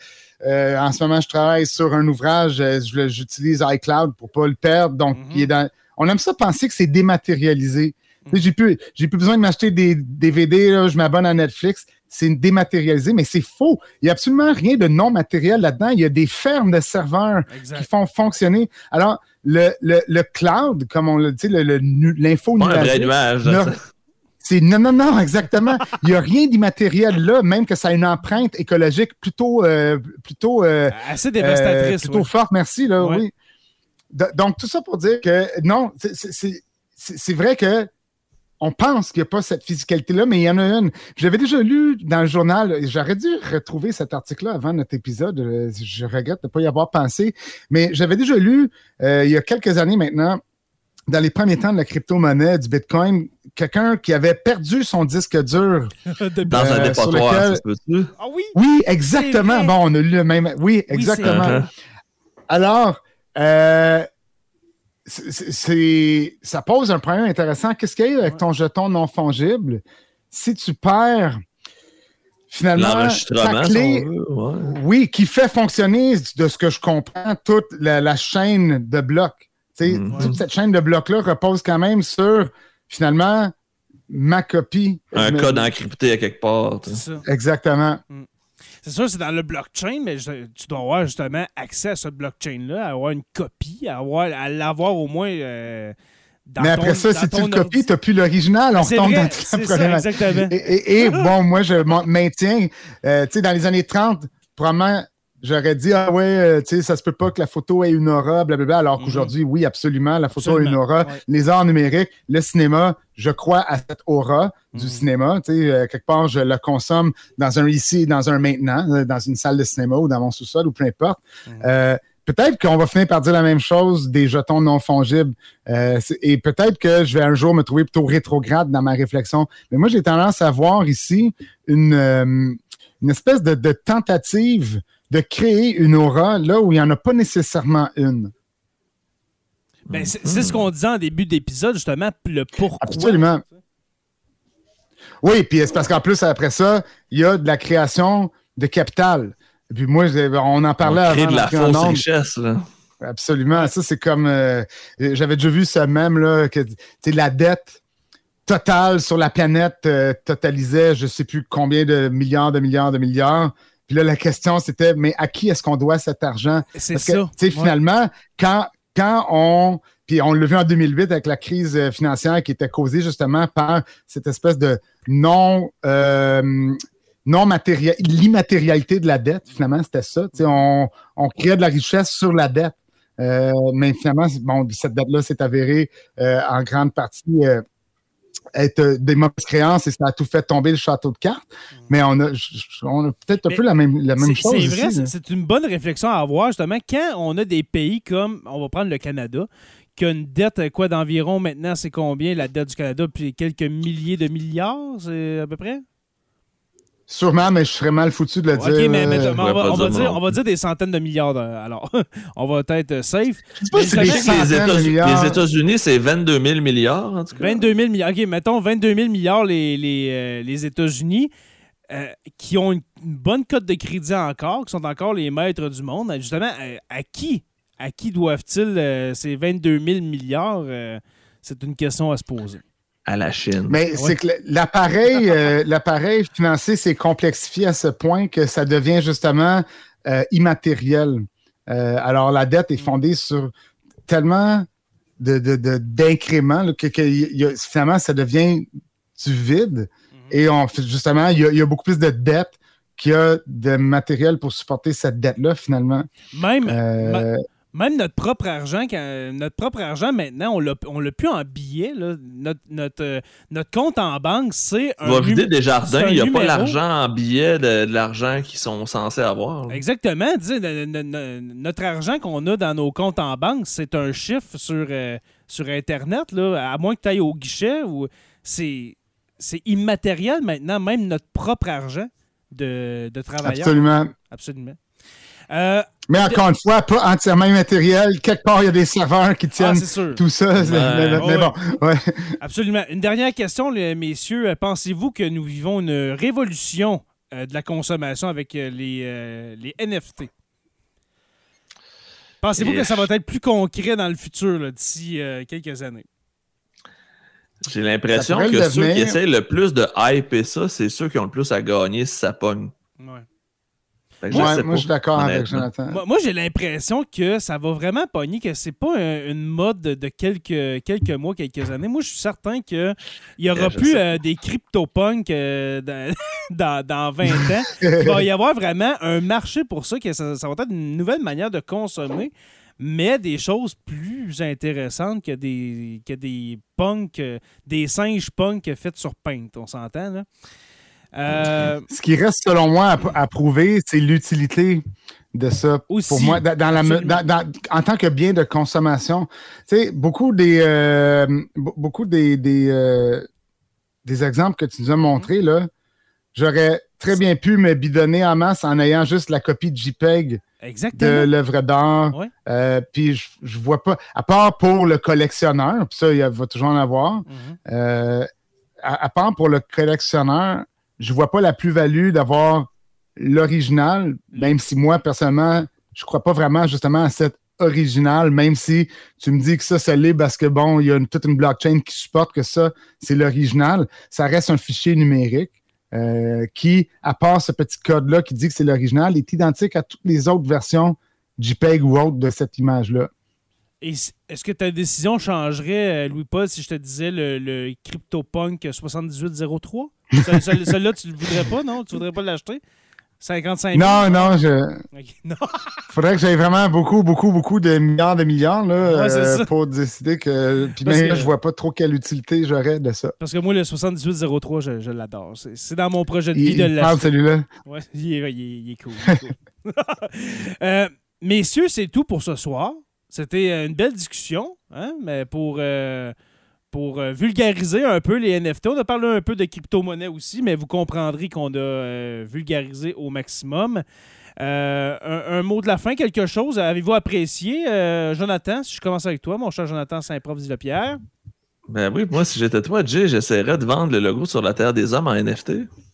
Euh, en ce moment, je travaille sur un ouvrage, euh, j'utilise iCloud pour pas le perdre. Donc, il est dans... on aime ça penser que c'est dématérialisé. Mm J'ai plus, j'ai plus besoin de m'acheter des DVD, là, je m'abonne à Netflix. C'est dématérialisé, mais c'est faux. Il n'y a absolument rien de non matériel là-dedans. Il y a des fermes de serveurs qui font fonctionner. Alors, le, le, le cloud, comme on le dit, l'info nuage. C'est non, non, non, exactement. Il n'y a rien d'immatériel là, même que ça a une empreinte écologique plutôt, euh, plutôt euh, assez dévastatrice, euh, plutôt forte. Merci là, oui. donc tout ça pour dire que non, c'est vrai que on pense qu'il n'y a pas cette physicalité-là, mais il y en a une. J'avais déjà lu dans le journal, j'aurais dû retrouver cet article-là avant notre épisode. Je regrette de ne pas y avoir pensé, mais j'avais déjà lu il y a quelques années maintenant dans les premiers temps de la crypto-monnaie, du Bitcoin, quelqu'un qui avait perdu son disque dur. dans un euh, dépotoir, Ah oui? Oui, exactement. Bon, on a lu le même. Oui, exactement. Alors, euh, c'est, ça pose un problème intéressant. Qu'est-ce qu'il y a avec ton jeton non fongible? Si tu perds finalement ta clé, oui, qui fait fonctionner, de ce que je comprends, toute la chaîne de blocs. Mm. Toute cette chaîne de blocs-là repose quand même sur, finalement, ma copie. Un code encrypté à quelque part. Exactement. Mm. C'est sûr, c'est dans le blockchain, mais tu dois avoir justement accès à ce blockchain-là, avoir une copie, à, avoir, à l'avoir au moins. Euh, mais après ça, si tu le copies, tu n'as plus l'original. On retombe dans ça, exactement. Et, bon, moi, je maintiens, euh, tu sais, dans les années 30, probablement J'aurais dit, ah ouais, euh, tu sais, ça se peut pas que la photo ait une aura, blablabla, alors mhm. qu'aujourd'hui, oui, absolument, la photo a une aura. Les arts numériques, le cinéma, je crois à cette aura du mhm. cinéma. Tu sais, euh, quelque part, je le consomme dans un ici, dans un maintenant, euh, dans une salle de cinéma ou dans mon sous-sol ou peu importe. Mhm. peut-être qu'on va finir par dire la même chose des jetons non fongibles. et peut-être que je vais un jour me trouver plutôt rétrograde dans ma réflexion. Mais moi, j'ai tendance à voir ici une, une espèce de, de tentative de créer une aura là où il n'y en a pas nécessairement une. Ben, c'est ce qu'on disait en début d'épisode, justement, le pourquoi. Absolument. Oui, puis c'est parce qu'en plus, après ça, il y a de la création de capital. Et puis moi, on en parlait on crée de la fausse richesse, là. Absolument. Ça, c'est comme. Euh, j'avais déjà vu ça même, là, que la dette totale sur la planète euh, totalisait je ne sais plus combien de milliards, de milliards, de milliards. Puis là, la question, c'était, mais à qui est-ce qu'on doit cet argent? C'est ça. Tu sais, finalement, quand, quand on. Puis on l'a vu en 2008 avec la crise euh, financière qui était causée justement par cette espèce de non. Euh, non l'immatérialité de la dette, finalement, c'était ça. Tu sais, on, on créait de la richesse sur la dette. Euh, mais finalement, bon, cette dette-là s'est avérée en grande partie être euh, des mauvaises créances et ça a tout fait tomber le château de cartes. Mm. Mais on a, on a peut-être un peu la même, la même chose. C'est vrai, c'est une bonne réflexion à avoir, justement, quand on a des pays comme, on va prendre le Canada, qui a une dette euh, quoi d'environ maintenant, c'est combien la dette du Canada? Puis quelques milliers de milliards, c'est à peu près? Sûrement, mais je serais mal foutu de le Ok, dire. mais, mais on, va, on dire dire, non. on va dire des centaines de milliards. de- alors, on va être euh, safe. je sais pas mais si ça les États-Unis, c'est 22 000 milliards, en tout cas. 22 000 milliards. OK, mettons 22 000 milliards les, les, euh, les États-Unis, euh, qui ont une, une bonne cote de crédit encore, qui sont encore les maîtres du monde. Justement, euh, à qui à qui doivent-ils euh, ces 22 000 milliards euh, C'est une question à se poser. À la Chine. Mais Ouais. c'est que l'appareil, euh, l'appareil financier s'est complexifié à ce point que ça devient justement euh, immatériel. Euh, alors la dette est fondée sur tellement de, de- de- d'incréments là, que, que y- y a- finalement ça devient du vide. Et on fait justement, il y, y a beaucoup plus de dettes qu'il y a de matériel pour supporter cette dette-là, finalement. Même, Euh, même notre propre argent, quand- notre propre argent maintenant, on l'a, on l'a plus en billets. là. Notre, notre, euh, notre compte en banque, c'est un. Va vider des jardins, il n'y a numéro. pas l'argent en billets de, de l'argent qu'ils sont censés avoir. là. Exactement. Notre argent qu'on a dans nos comptes en banque, c'est un chiffre sur, euh, sur Internet, là, à moins que tu ailles au guichet. Ou c'est, c'est immatériel maintenant, même notre propre argent de, de travailleur. absolument. Absolument. Euh, Mais encore une fois, pas entièrement immatériel. Quelque part, il y a des serveurs qui ah, tiennent sûr. tout ça. mais, ouais. bon, ouais. Absolument. Une dernière question, les messieurs. Euh, Pensez-vous que nous vivons une révolution euh, de la consommation avec euh, les, les NFT? Pensez-vous Et- que ça va être plus concret dans le futur, d'ici euh, quelques années? J'ai l'impression que ceux qui essayent le plus de hyper ça, c'est ceux qui ont le plus à gagner si ça pogne. Ouais. Fait que je Ouais, sais moi, pas, je suis d'accord avec. Jonathan. Moi, moi, j'ai l'impression que ça va vraiment pogner, que c'est pas un- une mode de, quelques, quelques mois, quelques années. Moi, je suis certain qu'il y aura Euh, plus euh, des crypto-punks euh, dans, dans, dans 20 ans. Il va y avoir vraiment un marché pour ça, que ça, ça va être une nouvelle manière de consommer, mais des choses plus intéressantes que des, que des punks, des singes punks faits sur Paint, on s'entend, là. Euh, Ce qui reste, selon moi, à, à prouver, c'est l'utilité de ça. Aussi, Pour moi, dans, dans la, me- absolument. dans- dans- en tant que bien de consommation, tu sais, beaucoup des, euh, be- beaucoup des, des, euh, des exemples que tu nous as montrés, là, j'aurais très bien pu me bidonner en masse en ayant juste la copie de JPEG de l'œuvre d'art. Ouais. Euh, puis je, je vois pas, à part pour le collectionneur, puis ça, il va toujours en avoir, à, à part pour le collectionneur, je vois pas la plus-value d'avoir l'original, même si moi, personnellement, je crois pas vraiment justement à cet original, même si tu me dis que ça, c'est l'est parce que bon, il y a toute une blockchain qui supporte que ça, c'est l'original. Ça reste un fichier numérique euh, qui, à part ce petit code-là qui dit que c'est l'original, est identique à toutes les autres versions JPEG ou autres de cette image-là. Est-ce que ta décision changerait, euh, Louis-Paul, si je te disais le CryptoPunk 7803? Ce- ce- Celui-là, tu le voudrais pas, non? Tu voudrais pas l'acheter? 55 000? Non, non, je, Ok, non. faudrait que j'aie vraiment beaucoup, beaucoup, beaucoup de milliards de milliards là, Ouais, euh, pour décider que. Puis même que- je vois pas trop quelle utilité j'aurais de ça. Parce que moi, le 7803, je, je l'adore. C'est dans mon projet de vie de il l'acheter. celui-là. Ouais, il, est, il est- il est cool. il est cool. Euh, messieurs, c'est tout pour ce soir. C'était euh, une belle discussion, hein, mais pour, euh, pour euh, vulgariser un peu les NFT. On a parlé un peu de crypto-monnaie aussi, mais vous comprendrez qu'on a euh, vulgarisé au maximum. Euh, un, un mot de la fin, quelque chose. Avez-vous apprécié, euh, Jonathan, si je commence avec toi, mon cher Jonathan Saint-Prof Pierre Ben oui, moi, si j'étais toi, Jay, j'essaierais de vendre le logo sur la Terre des Hommes en NFT.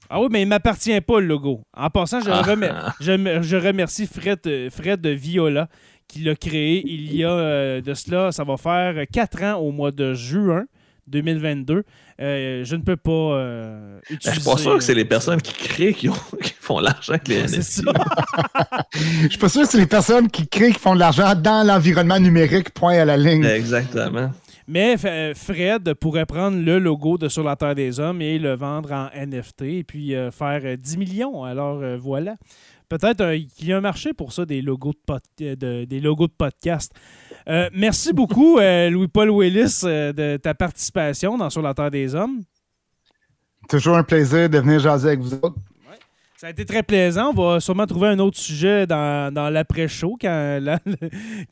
Ah oui, mais il ne m'appartient pas le logo. En passant, je, Ah. remer- je, me- je remercie Fred, Fred de Viola qui l'a créé il y a euh, de cela, ça va faire quatre ans au mois de juin 2022. Euh, je ne peux pas euh, Ben, utiliser... je suis pas sûr que c'est les personnes qui créent qui, ont- qui font l'argent avec les C'est NFT. ça. Je suis pas sûr que c'est les personnes qui créent, qui font de l'argent dans l'environnement numérique, point à la ligne. Exactement. Mais euh, Fred pourrait prendre le logo de Sur la Terre des Hommes et le vendre en NFT et puis euh, faire euh, 10 millions. Alors euh, voilà. Peut-être qu'il y a un marché pour ça, des logos de, pod- euh, de- des logos de podcast. Euh, merci beaucoup, euh, Louis-Paul Willis, euh, de ta participation dans Sur la Terre des Hommes. Toujours un plaisir de venir jaser avec vous autres. Ça a été très plaisant. On va sûrement trouver un autre sujet dans, dans l'après-show quand, la-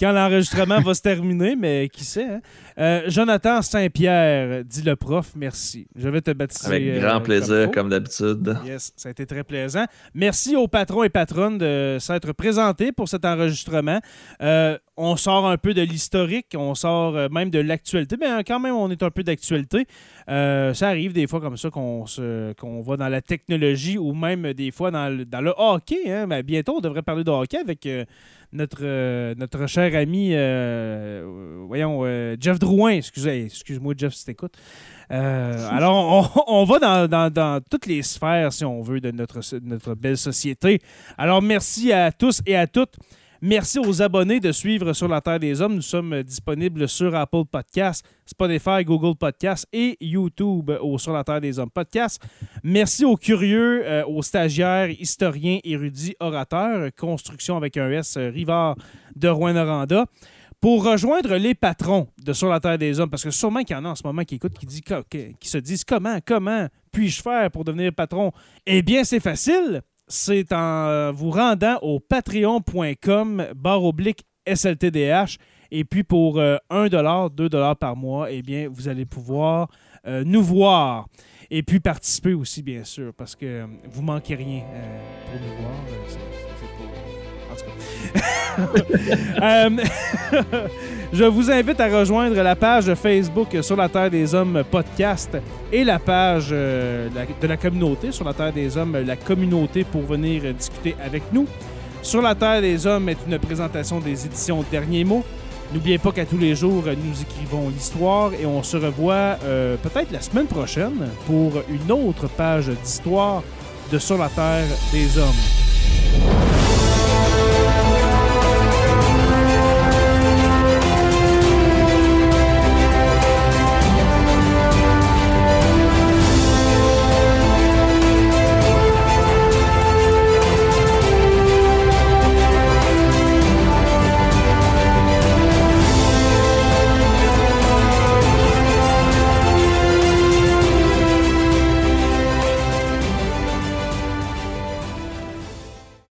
quand l'enregistrement va se terminer, mais qui sait. hein? Euh, Jonathan Saint-Pierre, dit le prof, merci. Je vais te baptiser. Avec euh, grand plaisir, faut. comme d'habitude. Yes, ça a été très plaisant. Merci aux patrons et patronnes de s'être présentés pour cet enregistrement. Euh, on sort un peu de l'historique, on sort euh, même de l'actualité, mais euh, quand même, on est un peu d'actualité. Euh, ça arrive des fois comme ça qu'on se- qu'on va dans la technologie ou même des fois dans le, dans le hockey. hein. Mais bientôt, on devrait parler de hockey avec euh, notre, euh, notre cher ami, euh, voyons, Jeff Drouin. Excusez, excuse-moi, Jeff, si t'écoutes. Alors, on, on va dans, dans- dans toutes les sphères, si on veut, de notre, de notre belle société. Alors, merci à tous et à toutes. Merci aux abonnés de suivre Sur la Terre des Hommes. Nous sommes disponibles sur Apple Podcasts, Spotify, Google Podcasts et YouTube au Sur la Terre des Hommes podcast. Merci aux curieux, euh, aux stagiaires, historiens, érudits, orateurs, construction avec un S, euh, Rivard de Rouen-Noranda. Pour rejoindre les patrons de Sur la Terre des Hommes, parce que sûrement qu'il y en a en ce moment qui écoutent, qui, dit, qui qui se disent comment, comment puis-je faire pour devenir patron? Eh bien, c'est facile. C'est en euh, vous rendant au patreon.com barre oblique SLTDH. Et puis pour euh, 1 2 par mois, eh bien, vous allez pouvoir euh, nous voir. Et puis participer aussi, bien sûr, parce que euh, vous manquez rien euh, pour nous voir. Je vous invite à rejoindre la page Facebook sur la Terre des Hommes podcast et la page euh, de la communauté sur la Terre des Hommes, la communauté pour venir euh, discuter avec nous. Sur la Terre des Hommes est une présentation des éditions Derniers mots. N'oubliez pas qu'à tous les jours, euh, nous écrivons l'histoire et on se revoit euh, peut-être la semaine prochaine pour une autre page d'histoire de Sur la Terre des Hommes.